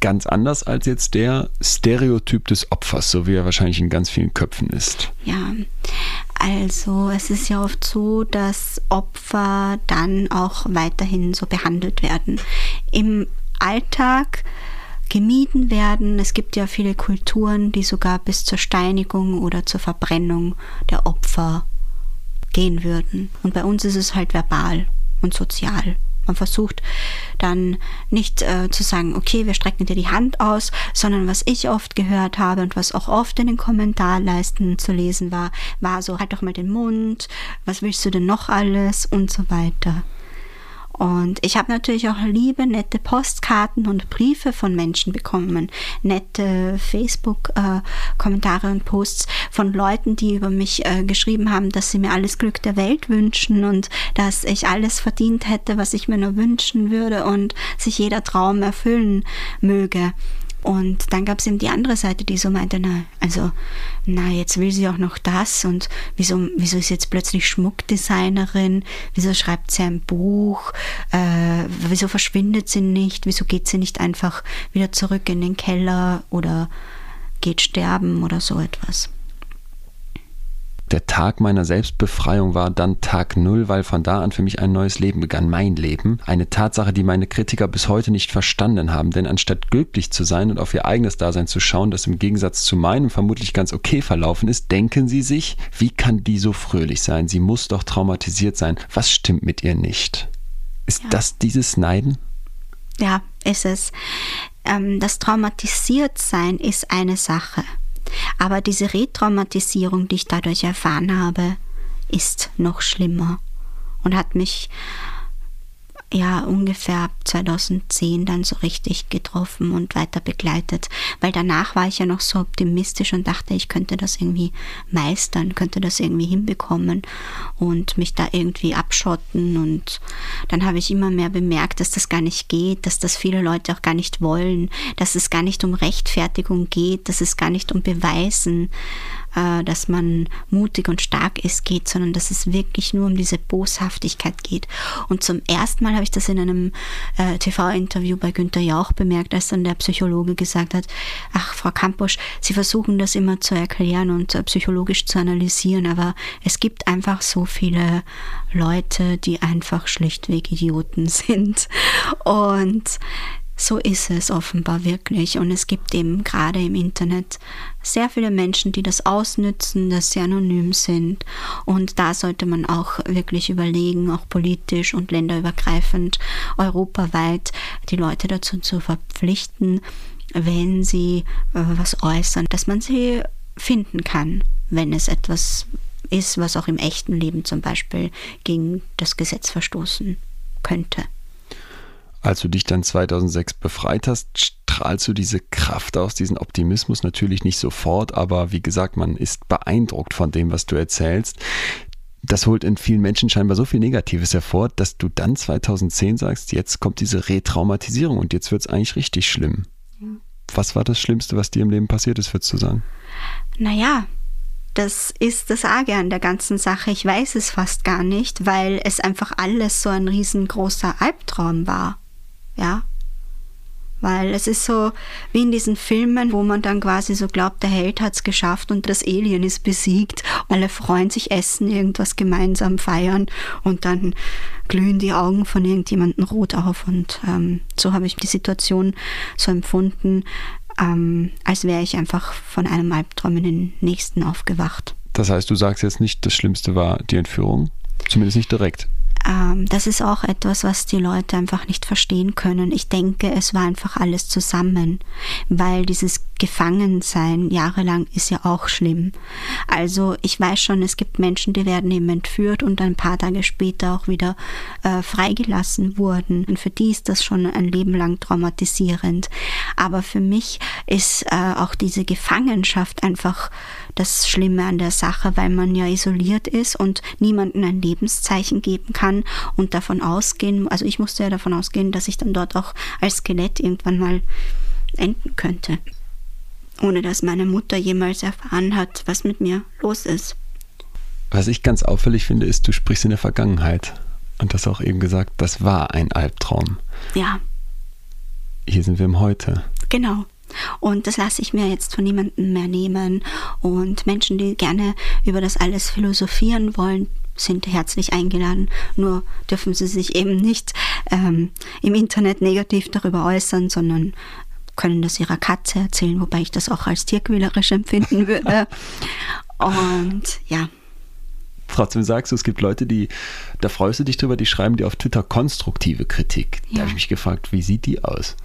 Ganz anders als jetzt der Stereotyp des Opfers, so wie er wahrscheinlich in ganz vielen Köpfen ist. Ja, also es ist ja oft so, dass Opfer dann auch weiterhin so behandelt werden. Im Alltag gemieden werden. Es gibt ja viele Kulturen, die sogar bis zur Steinigung oder zur Verbrennung der Opfer gehen würden. Und bei uns ist es halt verbal und sozial. Man versucht dann nicht äh, zu sagen, okay, wir strecken dir die Hand aus, sondern was ich oft gehört habe und was auch oft in den Kommentarleisten zu lesen war, war so, halt doch mal den Mund, was willst du denn noch alles und so weiter. Und ich habe natürlich auch liebe, nette Postkarten und Briefe von Menschen bekommen, nette Facebook-Kommentare äh, und Posts von Leuten, die über mich äh, geschrieben haben, dass sie mir alles Glück der Welt wünschen und dass ich alles verdient hätte, was ich mir nur wünschen würde und sich jeder Traum erfüllen möge. Und dann gab es eben die andere Seite, die so meinte, na, also, na, jetzt will sie auch noch das und wieso, wieso ist jetzt plötzlich Schmuckdesignerin, wieso schreibt sie ein Buch, äh, wieso verschwindet sie nicht, wieso geht sie nicht einfach wieder zurück in den Keller oder geht sterben oder so etwas der Tag meiner Selbstbefreiung war dann Tag Null, weil von da an für mich ein neues Leben begann, mein Leben. Eine Tatsache, die meine Kritiker bis heute nicht verstanden haben, denn anstatt glücklich zu sein und auf ihr eigenes Dasein zu schauen, das im Gegensatz zu meinem vermutlich ganz okay verlaufen ist, denken sie sich, wie kann die so fröhlich sein? Sie muss doch traumatisiert sein. Was stimmt mit ihr nicht? Ist ja. das dieses Neiden? Ja, ist es. Ähm, das Traumatisiertsein ist eine Sache. Aber diese Retraumatisierung, die ich dadurch erfahren habe, ist noch schlimmer und hat mich ja ungefähr 2010 dann so richtig getroffen und weiter begleitet, weil danach war ich ja noch so optimistisch und dachte, ich könnte das irgendwie meistern, könnte das irgendwie hinbekommen und mich da irgendwie abschotten. Und dann habe ich immer mehr bemerkt, dass das gar nicht geht, dass das viele Leute auch gar nicht wollen, dass es gar nicht um Rechtfertigung geht, dass es gar nicht um Beweisen äh, dass man mutig und stark ist, geht, sondern dass es wirklich nur um diese Boshaftigkeit geht. Und zum ersten Mal habe ich das in einem äh, TV-Interview bei Günter Jauch bemerkt, als dann der Psychologe gesagt hat, ach, Frau Kamposch, Sie versuchen das immer zu erklären und äh, psychologisch zu analysieren, aber es gibt einfach so viele Leute, die einfach schlichtweg Idioten [LAUGHS] sind. Und so ist es offenbar wirklich. Und es gibt eben gerade im Internet sehr viele Menschen, die das ausnützen, dass sie anonym sind. Und da sollte man auch wirklich überlegen, auch politisch und länderübergreifend, europaweit, die Leute dazu zu verpflichten, wenn sie äh, was äußern, dass man sie finden kann, wenn es etwas ist, was auch im echten Leben zum Beispiel gegen das Gesetz verstoßen könnte. Als du dich dann 2006 befreit hast, strahlst du diese Kraft aus, diesen Optimismus natürlich nicht sofort, aber wie gesagt, man ist beeindruckt von dem, was du erzählst. Das holt in vielen Menschen scheinbar so viel Negatives hervor, dass du dann 2010 sagst, jetzt kommt diese Retraumatisierung und jetzt wird es eigentlich richtig schlimm. Was war das Schlimmste, was dir im Leben passiert ist, würdest du sagen? Naja, das ist das Arge an der ganzen Sache. Ich weiß es fast gar nicht, weil es einfach alles so ein riesengroßer Albtraum war. Ja. Weil es ist so wie in diesen Filmen, wo man dann quasi so glaubt, der Held hat es geschafft und das Alien ist besiegt. Alle freuen sich, essen, irgendwas gemeinsam feiern und dann glühen die Augen von irgendjemandem rot auf. Und ähm, so habe ich die Situation so empfunden, ähm, als wäre ich einfach von einem Albtraum in den nächsten aufgewacht. Das heißt, du sagst jetzt nicht, das Schlimmste war die Entführung? Zumindest nicht direkt das ist auch etwas, was die Leute einfach nicht verstehen können. Ich denke, es war einfach alles zusammen, weil dieses Gefangensein jahrelang ist ja auch schlimm. Also ich weiß schon, es gibt Menschen, die werden eben entführt und ein paar Tage später auch wieder äh, freigelassen wurden. Und für die ist das schon ein Leben lang traumatisierend. Aber für mich ist äh, auch diese Gefangenschaft einfach das Schlimme an der Sache, weil man ja isoliert ist und niemanden ein Lebenszeichen geben kann und davon ausgehen, also ich musste ja davon ausgehen, dass ich dann dort auch als Skelett irgendwann mal enden könnte ohne dass meine Mutter jemals erfahren hat, was mit mir los ist. Was ich ganz auffällig finde, ist, du sprichst in der Vergangenheit. Und hast auch eben gesagt, das war ein Albtraum. Ja. Hier sind wir im Heute. Genau. Und das lasse ich mir jetzt von niemandem mehr nehmen. Und Menschen, die gerne über das alles philosophieren wollen, sind herzlich eingeladen. Nur dürfen sie sich eben nicht ähm, im Internet negativ darüber äußern, sondern können das ihrer Katze erzählen, wobei ich das auch als tierquälerisch empfinden würde. [LAUGHS] Und ja. Trotzdem sagst du, es gibt Leute, die, da freust du dich drüber, die schreiben dir auf Twitter konstruktive Kritik. Ja. Da habe ich mich gefragt, wie sieht die aus?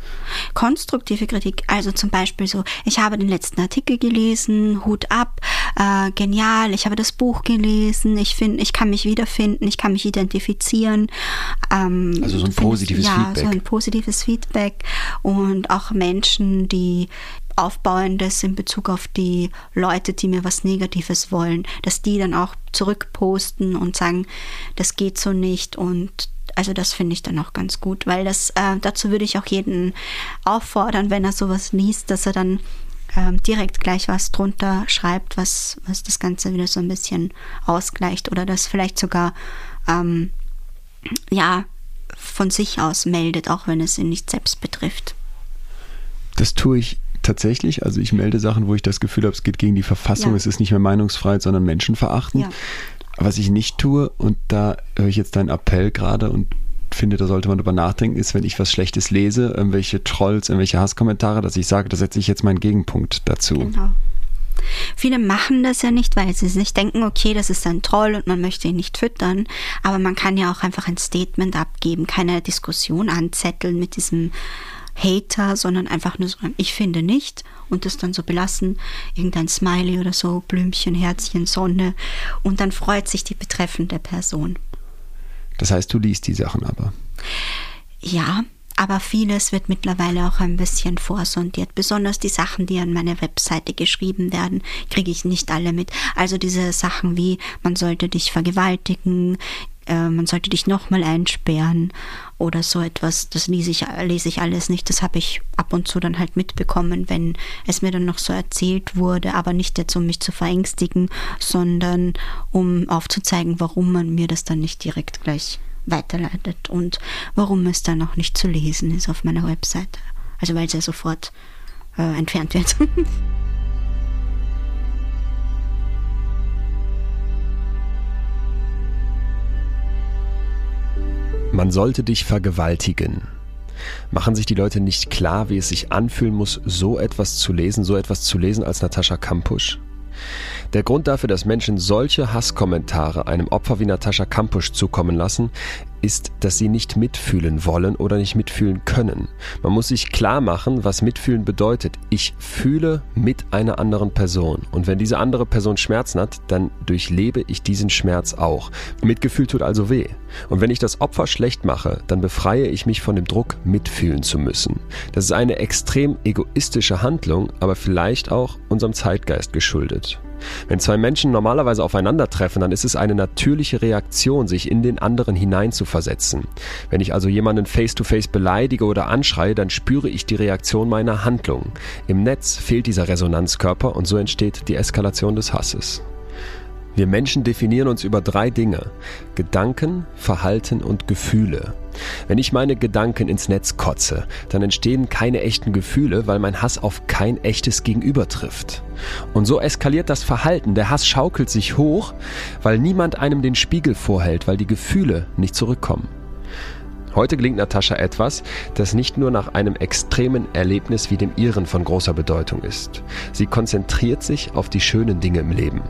Konstruktive Kritik, also zum Beispiel so, ich habe den letzten Artikel gelesen, Hut ab, äh, genial, ich habe das Buch gelesen, ich finde, ich kann mich wiederfinden, ich kann mich identifizieren. Ähm, also so ein positives ja, Feedback. Ja, so ein positives Feedback und auch Menschen, die Aufbauendes in Bezug auf die Leute, die mir was Negatives wollen, dass die dann auch zurückposten und sagen, das geht so nicht und also das finde ich dann auch ganz gut, weil das äh, dazu würde ich auch jeden auffordern, wenn er sowas liest, dass er dann ähm, direkt gleich was drunter schreibt, was, was das Ganze wieder so ein bisschen ausgleicht oder das vielleicht sogar ähm, ja von sich aus meldet, auch wenn es ihn nicht selbst betrifft. Das tue ich tatsächlich. Also ich melde Sachen, wo ich das Gefühl habe, es geht gegen die Verfassung, ja. es ist nicht mehr Meinungsfreiheit, sondern Menschenverachtend. Ja. Was ich nicht tue, und da höre ich jetzt deinen Appell gerade und finde, da sollte man drüber nachdenken, ist, wenn ich was Schlechtes lese, irgendwelche Trolls, irgendwelche Hasskommentare, dass ich sage, da setze ich jetzt meinen Gegenpunkt dazu. Genau. Viele machen das ja nicht, weil sie sich denken, okay, das ist ein Troll und man möchte ihn nicht füttern. Aber man kann ja auch einfach ein Statement abgeben, keine Diskussion anzetteln mit diesem Hater, sondern einfach nur so, ich finde nicht und das dann so belassen, irgendein Smiley oder so, Blümchen, Herzchen, Sonne und dann freut sich die betreffende Person. Das heißt, du liest die Sachen aber. Ja, aber vieles wird mittlerweile auch ein bisschen vorsondiert. Besonders die Sachen, die an meine Webseite geschrieben werden, kriege ich nicht alle mit. Also diese Sachen wie, man sollte dich vergewaltigen, äh, man sollte dich nochmal einsperren oder so etwas. Das lese ich, lese ich alles nicht. Das habe ich ab und zu dann halt mitbekommen, wenn es mir dann noch so erzählt wurde, aber nicht jetzt, um mich zu verängstigen, sondern um aufzuzeigen, warum man mir das dann nicht direkt gleich weiterleitet und warum es dann auch nicht zu lesen ist auf meiner Webseite. Also weil es ja sofort äh, entfernt wird. [LAUGHS] Man sollte dich vergewaltigen. Machen sich die Leute nicht klar, wie es sich anfühlen muss, so etwas zu lesen, so etwas zu lesen als Natascha Kampusch? Der Grund dafür, dass Menschen solche Hasskommentare einem Opfer wie Natascha Kampusch zukommen lassen, ist, dass sie nicht mitfühlen wollen oder nicht mitfühlen können. Man muss sich klar machen, was mitfühlen bedeutet. Ich fühle mit einer anderen Person. Und wenn diese andere Person Schmerzen hat, dann durchlebe ich diesen Schmerz auch. Mitgefühl tut also weh. Und wenn ich das Opfer schlecht mache, dann befreie ich mich von dem Druck, mitfühlen zu müssen. Das ist eine extrem egoistische Handlung, aber vielleicht auch unserem Zeitgeist geschuldet. Wenn zwei Menschen normalerweise aufeinandertreffen, dann ist es eine natürliche Reaktion, sich in den anderen hineinzuversetzen. Wenn ich also jemanden face-to-face -face beleidige oder anschreie, dann spüre ich die Reaktion meiner Handlung. Im Netz fehlt dieser Resonanzkörper und so entsteht die Eskalation des Hasses. Wir Menschen definieren uns über drei Dinge. Gedanken, Verhalten und Gefühle. Wenn ich meine Gedanken ins Netz kotze, dann entstehen keine echten Gefühle, weil mein Hass auf kein echtes Gegenüber trifft. Und so eskaliert das Verhalten. Der Hass schaukelt sich hoch, weil niemand einem den Spiegel vorhält, weil die Gefühle nicht zurückkommen. Heute gelingt Natascha etwas, das nicht nur nach einem extremen Erlebnis wie dem ihren von großer Bedeutung ist. Sie konzentriert sich auf die schönen Dinge im Leben.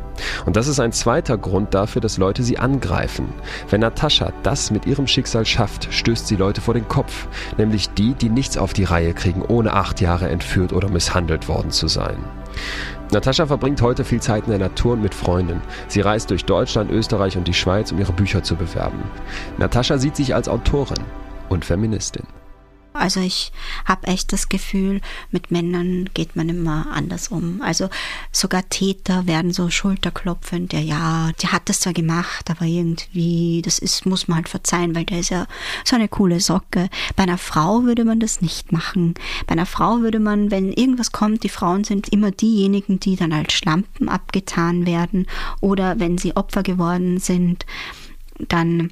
Und das ist ein zweiter Grund dafür, dass Leute sie angreifen. Wenn Natascha das mit ihrem Schicksal schafft, stößt sie Leute vor den Kopf, nämlich die, die nichts auf die Reihe kriegen, ohne acht Jahre entführt oder misshandelt worden zu sein. Natascha verbringt heute viel Zeit in der Natur und mit Freunden. Sie reist durch Deutschland, Österreich und die Schweiz, um ihre Bücher zu bewerben. Natascha sieht sich als Autorin und Feministin. Also ich habe echt das Gefühl, mit Männern geht man immer anders um. Also sogar Täter werden so schulterklopfend, ja, ja, der hat das zwar gemacht, aber irgendwie, das ist, muss man halt verzeihen, weil der ist ja so eine coole Socke. Bei einer Frau würde man das nicht machen. Bei einer Frau würde man, wenn irgendwas kommt, die Frauen sind immer diejenigen, die dann als Schlampen abgetan werden oder wenn sie Opfer geworden sind, dann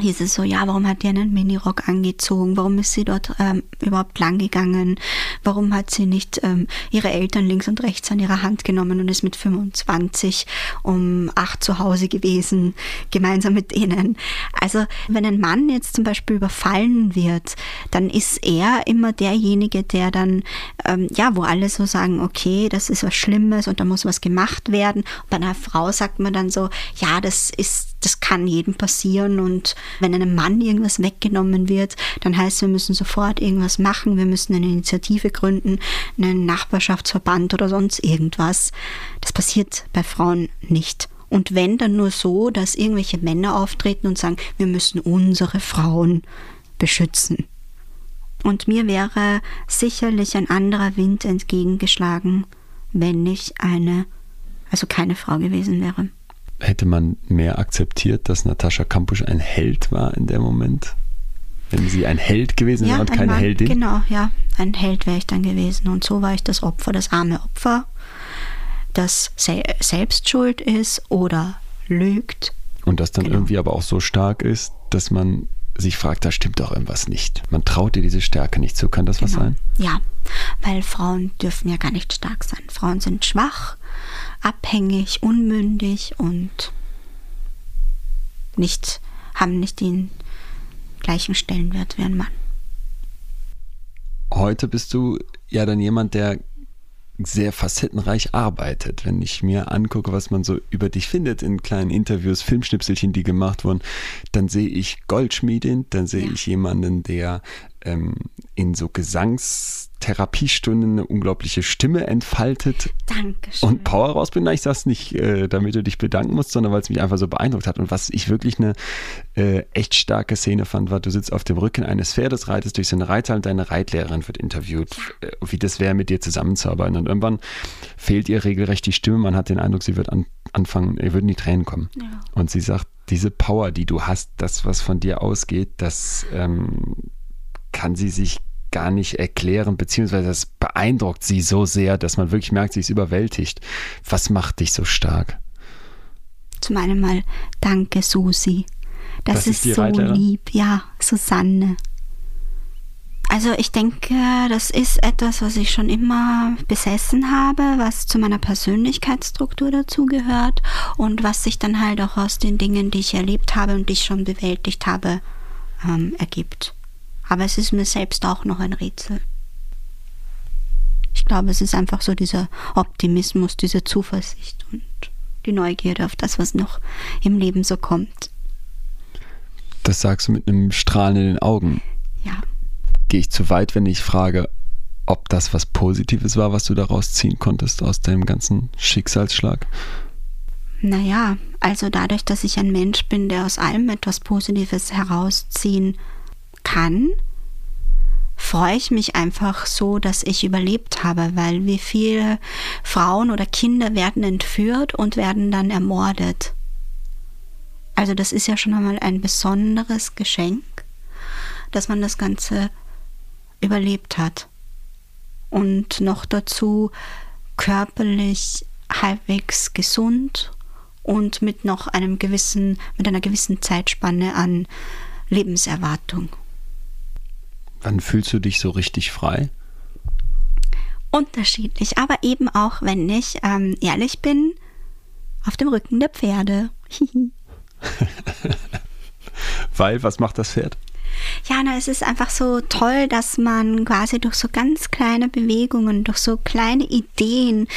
hieß es so, ja, warum hat die einen Minirock angezogen? Warum ist sie dort ähm, überhaupt lang gegangen? Warum hat sie nicht ähm, ihre Eltern links und rechts an ihrer Hand genommen und ist mit 25 um acht zu Hause gewesen, gemeinsam mit denen? Also, wenn ein Mann jetzt zum Beispiel überfallen wird, dann ist er immer derjenige, der dann, ähm, ja, wo alle so sagen, okay, das ist was Schlimmes und da muss was gemacht werden. Bei einer Frau sagt man dann so, ja, das ist das kann jedem passieren und wenn einem Mann irgendwas weggenommen wird, dann heißt wir müssen sofort irgendwas machen, wir müssen eine Initiative gründen, einen Nachbarschaftsverband oder sonst irgendwas. Das passiert bei Frauen nicht. Und wenn dann nur so, dass irgendwelche Männer auftreten und sagen, wir müssen unsere Frauen beschützen. Und mir wäre sicherlich ein anderer Wind entgegengeschlagen, wenn ich eine, also keine Frau gewesen wäre hätte man mehr akzeptiert, dass Natascha Kampusch ein Held war in dem Moment? Wenn sie ein Held gewesen wäre ja, und keine Mann, Heldin? Genau, ja. Ein Held wäre ich dann gewesen. Und so war ich das Opfer, das arme Opfer, das se selbst schuld ist oder lügt. Und das dann genau. irgendwie aber auch so stark ist, dass man sich fragt, da stimmt doch irgendwas nicht. Man traut dir diese Stärke nicht zu. Kann das genau. was sein? Ja, weil Frauen dürfen ja gar nicht stark sein. Frauen sind schwach, abhängig, unmündig und nicht, haben nicht den gleichen Stellenwert wie ein Mann. Heute bist du ja dann jemand, der sehr facettenreich arbeitet. Wenn ich mir angucke, was man so über dich findet in kleinen Interviews, Filmschnipselchen, die gemacht wurden, dann sehe ich Goldschmiedin, dann sehe ja. ich jemanden, der ähm, in so Gesangstherapiestunden eine unglaubliche Stimme entfaltet Dankeschön. und Power rausbringt. Ich sage es nicht, äh, damit du dich bedanken musst, sondern weil es mich einfach so beeindruckt hat. Und was ich wirklich eine äh, echt starke Szene fand, war, du sitzt auf dem Rücken eines Pferdes, reitest durch so eine Reithalle und deine Reitlehrerin wird interviewt, ja. äh, wie das wäre, mit dir zusammenzuarbeiten. Und irgendwann fehlt ihr regelrecht die Stimme. Man hat den Eindruck, sie wird an, anfangen, ihr würden die Tränen kommen. Ja. Und sie sagt, diese Power, die du hast, das, was von dir ausgeht, das ähm, kann sie sich gar nicht erklären, beziehungsweise das beeindruckt sie so sehr, dass man wirklich merkt, sie ist überwältigt. Was macht dich so stark? Zum einen mal danke, Susi. Das, das ist, ist so Reiterin? lieb. Ja, Susanne. Also ich denke, das ist etwas, was ich schon immer besessen habe, was zu meiner Persönlichkeitsstruktur dazugehört und was sich dann halt auch aus den Dingen, die ich erlebt habe und die ich schon bewältigt habe, ähm, ergibt. Aber es ist mir selbst auch noch ein Rätsel. Ich glaube, es ist einfach so dieser Optimismus, diese Zuversicht und die Neugierde auf das, was noch im Leben so kommt. Das sagst du mit einem Strahlen in den Augen. Ja. Gehe ich zu weit, wenn ich frage, ob das was Positives war, was du daraus ziehen konntest aus dem ganzen Schicksalsschlag? Naja, also dadurch, dass ich ein Mensch bin, der aus allem etwas Positives herausziehen kann, freue ich mich einfach so, dass ich überlebt habe, weil wie viele Frauen oder Kinder werden entführt und werden dann ermordet. Also das ist ja schon einmal ein besonderes Geschenk, dass man das Ganze überlebt hat. Und noch dazu körperlich halbwegs gesund und mit noch einem gewissen, mit einer gewissen Zeitspanne an Lebenserwartung. Wann fühlst du dich so richtig frei? Unterschiedlich, aber eben auch, wenn ich ähm, ehrlich bin, auf dem Rücken der Pferde. [LAUGHS] Weil, was macht das Pferd? Ja, na, es ist einfach so toll, dass man quasi durch so ganz kleine Bewegungen, durch so kleine Ideen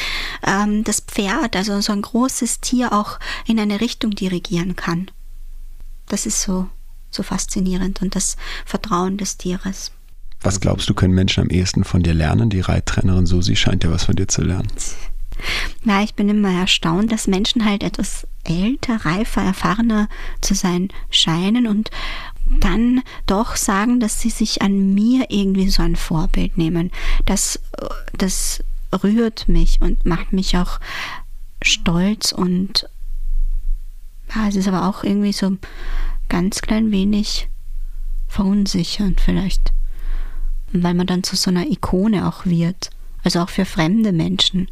ähm, das Pferd, also so ein großes Tier, auch in eine Richtung dirigieren kann. Das ist so, so faszinierend und das Vertrauen des Tieres. Was glaubst du, können Menschen am ehesten von dir lernen? Die Reittrainerin Susi scheint ja was von dir zu lernen. Na, ich bin immer erstaunt, dass Menschen halt etwas älter, reifer, erfahrener zu sein scheinen und dann doch sagen, dass sie sich an mir irgendwie so ein Vorbild nehmen. Das, das rührt mich und macht mich auch stolz und ja, es ist aber auch irgendwie so ganz klein wenig verunsichernd vielleicht, weil man dann zu so einer Ikone auch wird also auch für fremde Menschen.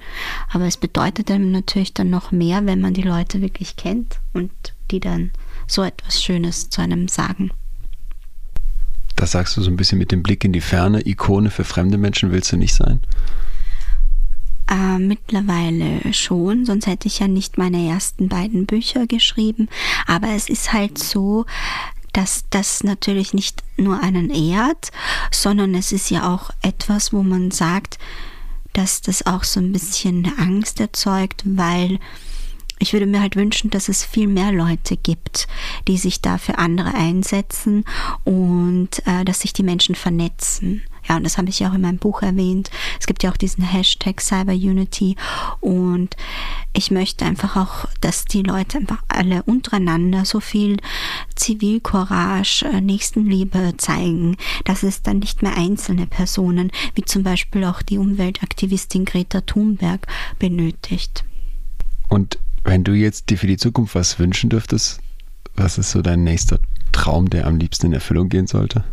Aber es bedeutet einem natürlich dann noch mehr, wenn man die Leute wirklich kennt und die dann so etwas Schönes zu einem sagen. Das sagst du so ein bisschen mit dem Blick in die Ferne. Ikone für fremde Menschen willst du nicht sein? Äh, mittlerweile schon, sonst hätte ich ja nicht meine ersten beiden Bücher geschrieben. Aber es ist halt so, dass das natürlich nicht nur einen ehrt, sondern es ist ja auch etwas, wo man sagt, dass das auch so ein bisschen Angst erzeugt, weil ich würde mir halt wünschen, dass es viel mehr Leute gibt, die sich da für andere einsetzen und äh, dass sich die Menschen vernetzen. Ja, und das habe ich ja auch in meinem Buch erwähnt. Es gibt ja auch diesen Hashtag CyberUnity und ich möchte einfach auch, dass die Leute einfach alle untereinander so viel Zivilcourage, äh, Nächstenliebe zeigen, dass es dann nicht mehr einzelne Personen, wie zum Beispiel auch die Umweltaktivistin Greta Thunberg, benötigt. Und wenn du jetzt dir für die Zukunft was wünschen dürftest, was ist so dein nächster Traum, der am liebsten in Erfüllung gehen sollte?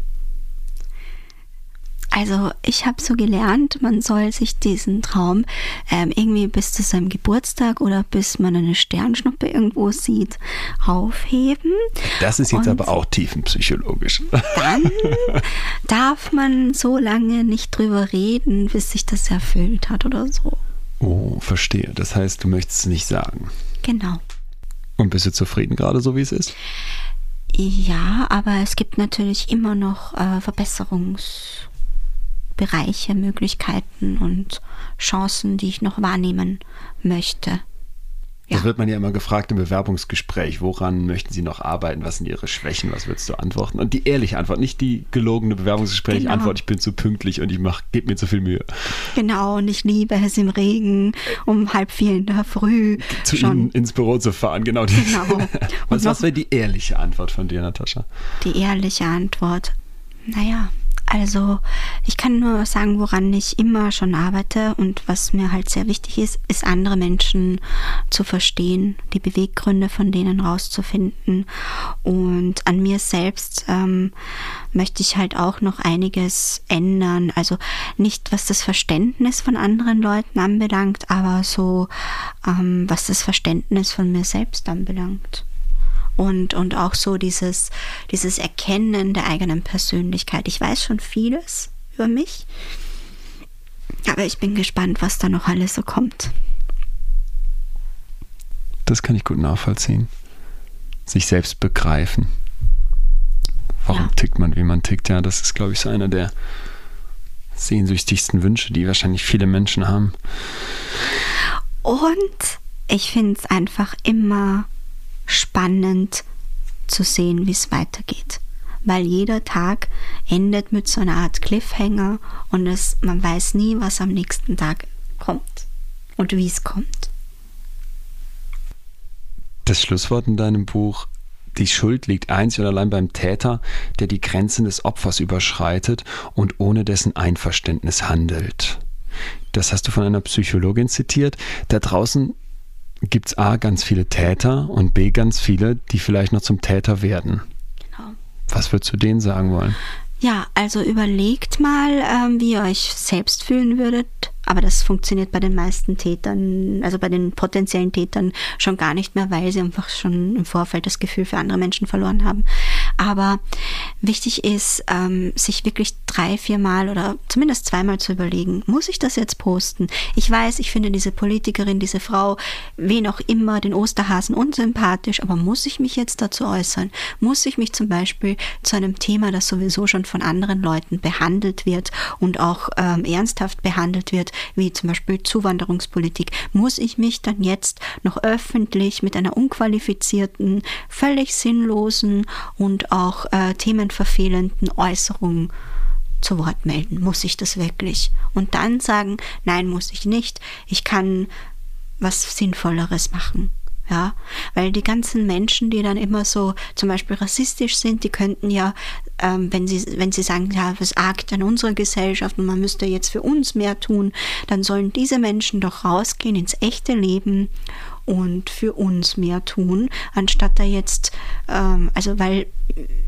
Also ich habe so gelernt, man soll sich diesen Traum ähm, irgendwie bis zu seinem Geburtstag oder bis man eine Sternschnuppe irgendwo sieht, aufheben. Das ist jetzt Und aber auch tiefenpsychologisch. Dann [LAUGHS] darf man so lange nicht drüber reden, bis sich das erfüllt hat oder so. Oh, verstehe. Das heißt, du möchtest es nicht sagen. Genau. Und bist du zufrieden gerade so, wie es ist? Ja, aber es gibt natürlich immer noch äh, Verbesserungs Bereiche, Möglichkeiten und Chancen, die ich noch wahrnehmen möchte. Ja. Das wird man ja immer gefragt im Bewerbungsgespräch. Woran möchten Sie noch arbeiten? Was sind Ihre Schwächen? Was würdest du antworten? Und die ehrliche Antwort, nicht die gelogene Bewerbungsgespräch-Antwort. Genau. Ich bin zu pünktlich und ich gebe mir zu viel Mühe. Genau, und ich liebe es im Regen um halb vier in der Früh. Zu schon. Ihnen ins Büro zu fahren, genau. genau. [LAUGHS] was was wäre die ehrliche Antwort von dir, Natascha? Die ehrliche Antwort. Naja, also ich kann nur sagen, woran ich immer schon arbeite und was mir halt sehr wichtig ist, ist andere Menschen zu verstehen, die Beweggründe von denen rauszufinden. Und an mir selbst ähm, möchte ich halt auch noch einiges ändern. Also nicht was das Verständnis von anderen Leuten anbelangt, aber so ähm, was das Verständnis von mir selbst anbelangt und, und auch so dieses, dieses Erkennen der eigenen Persönlichkeit. Ich weiß schon vieles über mich, aber ich bin gespannt, was da noch alles so kommt. Das kann ich gut nachvollziehen. Sich selbst begreifen. Warum ja. tickt man, wie man tickt? Ja, das ist, glaube ich, so einer der sehnsüchtigsten Wünsche, die wahrscheinlich viele Menschen haben. Und ich finde es einfach immer spannend, zu sehen, wie es weitergeht. Weil jeder Tag endet mit so einer Art Cliffhanger und es, man weiß nie, was am nächsten Tag kommt und wie es kommt. Das Schlusswort in deinem Buch die Schuld liegt einzig und allein beim Täter, der die Grenzen des Opfers überschreitet und ohne dessen Einverständnis handelt. Das hast du von einer Psychologin zitiert. Da draußen gibt es A ganz viele Täter und B ganz viele, die vielleicht noch zum Täter werden. Genau. Was würdest du denen sagen wollen? Ja, also überlegt mal, ähm, wie ihr euch selbst fühlen würdet, aber das funktioniert bei den meisten Tätern, also bei den potenziellen Tätern schon gar nicht mehr, weil sie einfach schon im Vorfeld das Gefühl für andere Menschen verloren haben. Aber wichtig ist, ähm, sich wirklich drei, vier Mal oder zumindest zweimal zu überlegen, muss ich das jetzt posten? Ich weiß, ich finde diese Politikerin, diese Frau, wen auch immer, den Osterhasen unsympathisch, aber muss ich mich jetzt dazu äußern? Muss ich mich zum Beispiel zu einem Thema, das sowieso schon von anderen Leuten behandelt wird und auch ähm, ernsthaft behandelt wird, wie zum Beispiel Zuwanderungspolitik, muss ich mich dann jetzt noch öffentlich mit einer unqualifizierten, völlig sinnlosen und auch äh, themenverfehlenden Äußerung zu Wort melden? Muss ich das wirklich? Und dann sagen, nein, muss ich nicht. Ich kann was Sinnvolleres machen. Ja, weil die ganzen Menschen, die dann immer so zum Beispiel rassistisch sind, die könnten ja, ähm, wenn sie, wenn sie sagen, ja, was argt an unserer Gesellschaft und man müsste jetzt für uns mehr tun, dann sollen diese Menschen doch rausgehen ins echte Leben und für uns mehr tun, anstatt da jetzt, ähm, also weil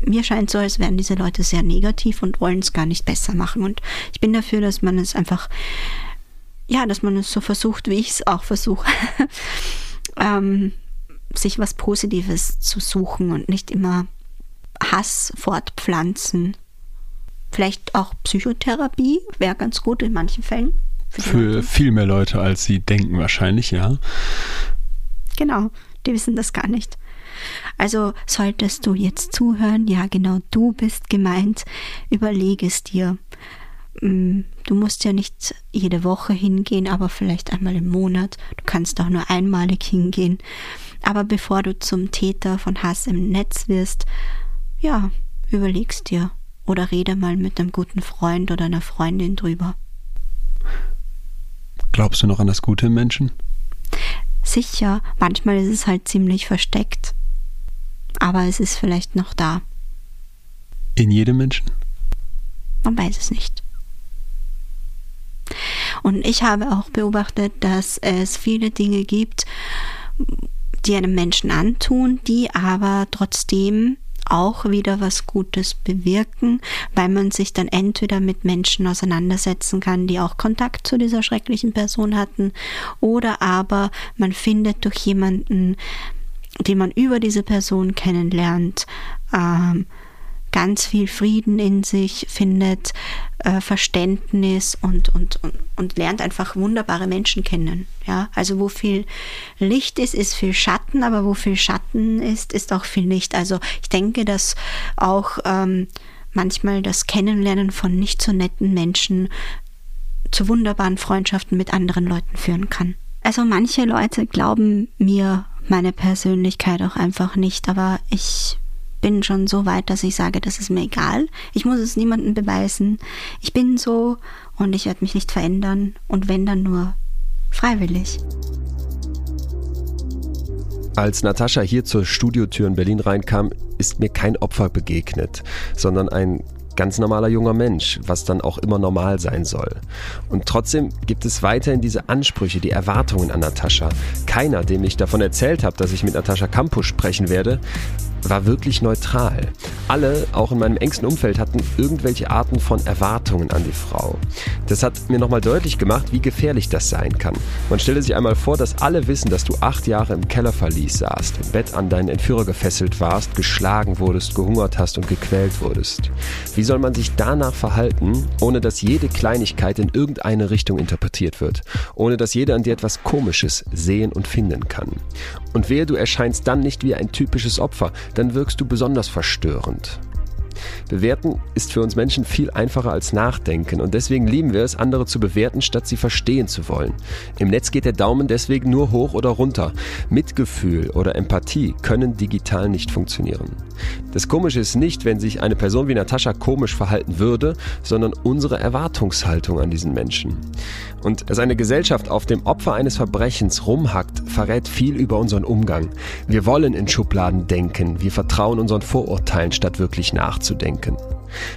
mir scheint so, als wären diese Leute sehr negativ und wollen es gar nicht besser machen. Und ich bin dafür, dass man es einfach, ja, dass man es so versucht, wie ich es auch versuche. [LAUGHS] ähm, sich was Positives zu suchen und nicht immer Hass fortpflanzen. Vielleicht auch Psychotherapie wäre ganz gut in manchen Fällen. Für, für viel mehr Leute, als sie denken wahrscheinlich, ja. Genau, die wissen das gar nicht. Also solltest du jetzt zuhören, ja genau, du bist gemeint, überlege es dir. Mm, du musst ja nicht jede Woche hingehen, aber vielleicht einmal im Monat. Du kannst auch nur einmalig hingehen. Aber bevor du zum Täter von Hass im Netz wirst, ja, überlegst dir oder rede mal mit einem guten Freund oder einer Freundin drüber. Glaubst du noch an das Gute im Menschen? Sicher, manchmal ist es halt ziemlich versteckt, aber es ist vielleicht noch da. In jedem Menschen? Man weiß es nicht. Und ich habe auch beobachtet, dass es viele Dinge gibt, die einem Menschen antun, die aber trotzdem auch wieder was Gutes bewirken, weil man sich dann entweder mit Menschen auseinandersetzen kann, die auch Kontakt zu dieser schrecklichen Person hatten, oder aber man findet durch jemanden, den man über diese Person kennenlernt, ähm, ganz viel Frieden in sich, findet äh, Verständnis und, und, und, und lernt einfach wunderbare Menschen kennen. Ja? Also wo viel Licht ist, ist viel Schatten, aber wo viel Schatten ist, ist auch viel Licht. Also ich denke, dass auch ähm, manchmal das Kennenlernen von nicht so netten Menschen zu wunderbaren Freundschaften mit anderen Leuten führen kann. Also manche Leute glauben mir meine Persönlichkeit auch einfach nicht, aber ich bin schon so weit, dass ich sage, das ist mir egal. Ich muss es niemandem beweisen. Ich bin so und ich werde mich nicht verändern und wenn dann nur freiwillig. Als Natascha hier zur Studiotür in Berlin reinkam, ist mir kein Opfer begegnet, sondern ein ganz normaler junger Mensch, was dann auch immer normal sein soll. Und trotzdem gibt es weiterhin diese Ansprüche, die Erwartungen an Natascha. Keiner, dem ich davon erzählt habe, dass ich mit Natascha Campus sprechen werde, war wirklich neutral. Alle, auch in meinem engsten Umfeld, hatten irgendwelche Arten von Erwartungen an die Frau. Das hat mir nochmal deutlich gemacht, wie gefährlich das sein kann. Man stelle sich einmal vor, dass alle wissen, dass du acht Jahre im Kellerverlies saßt, im Bett an deinen Entführer gefesselt warst, geschlagen wurdest, gehungert hast und gequält wurdest. Wie soll man sich danach verhalten, ohne dass jede Kleinigkeit in irgendeine Richtung interpretiert wird, ohne dass jeder an dir etwas Komisches sehen und finden kann? Und wehe, du erscheinst dann nicht wie ein typisches Opfer, dann wirkst du besonders verstörend. Bewerten ist für uns Menschen viel einfacher als nachdenken und deswegen lieben wir es, andere zu bewerten, statt sie verstehen zu wollen. Im Netz geht der Daumen deswegen nur hoch oder runter. Mitgefühl oder Empathie können digital nicht funktionieren. Das Komische ist nicht, wenn sich eine Person wie Natascha komisch verhalten würde, sondern unsere Erwartungshaltung an diesen Menschen. Und dass eine Gesellschaft auf dem Opfer eines Verbrechens rumhackt, verrät viel über unseren Umgang. Wir wollen in Schubladen denken, wir vertrauen unseren Vorurteilen, statt wirklich nachzudenken.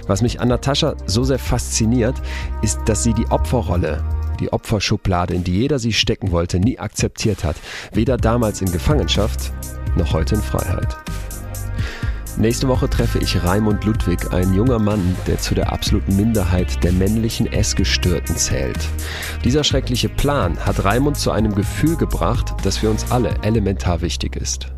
Was mich an Natascha so sehr fasziniert, ist, dass sie die Opferrolle, die Opferschublade, in die jeder sie stecken wollte, nie akzeptiert hat. Weder damals in Gefangenschaft noch heute in Freiheit. Nächste Woche treffe ich Raimund Ludwig, ein junger Mann, der zu der absoluten Minderheit der männlichen Essgestörten zählt. Dieser schreckliche Plan hat Raimund zu einem Gefühl gebracht, das für uns alle elementar wichtig ist.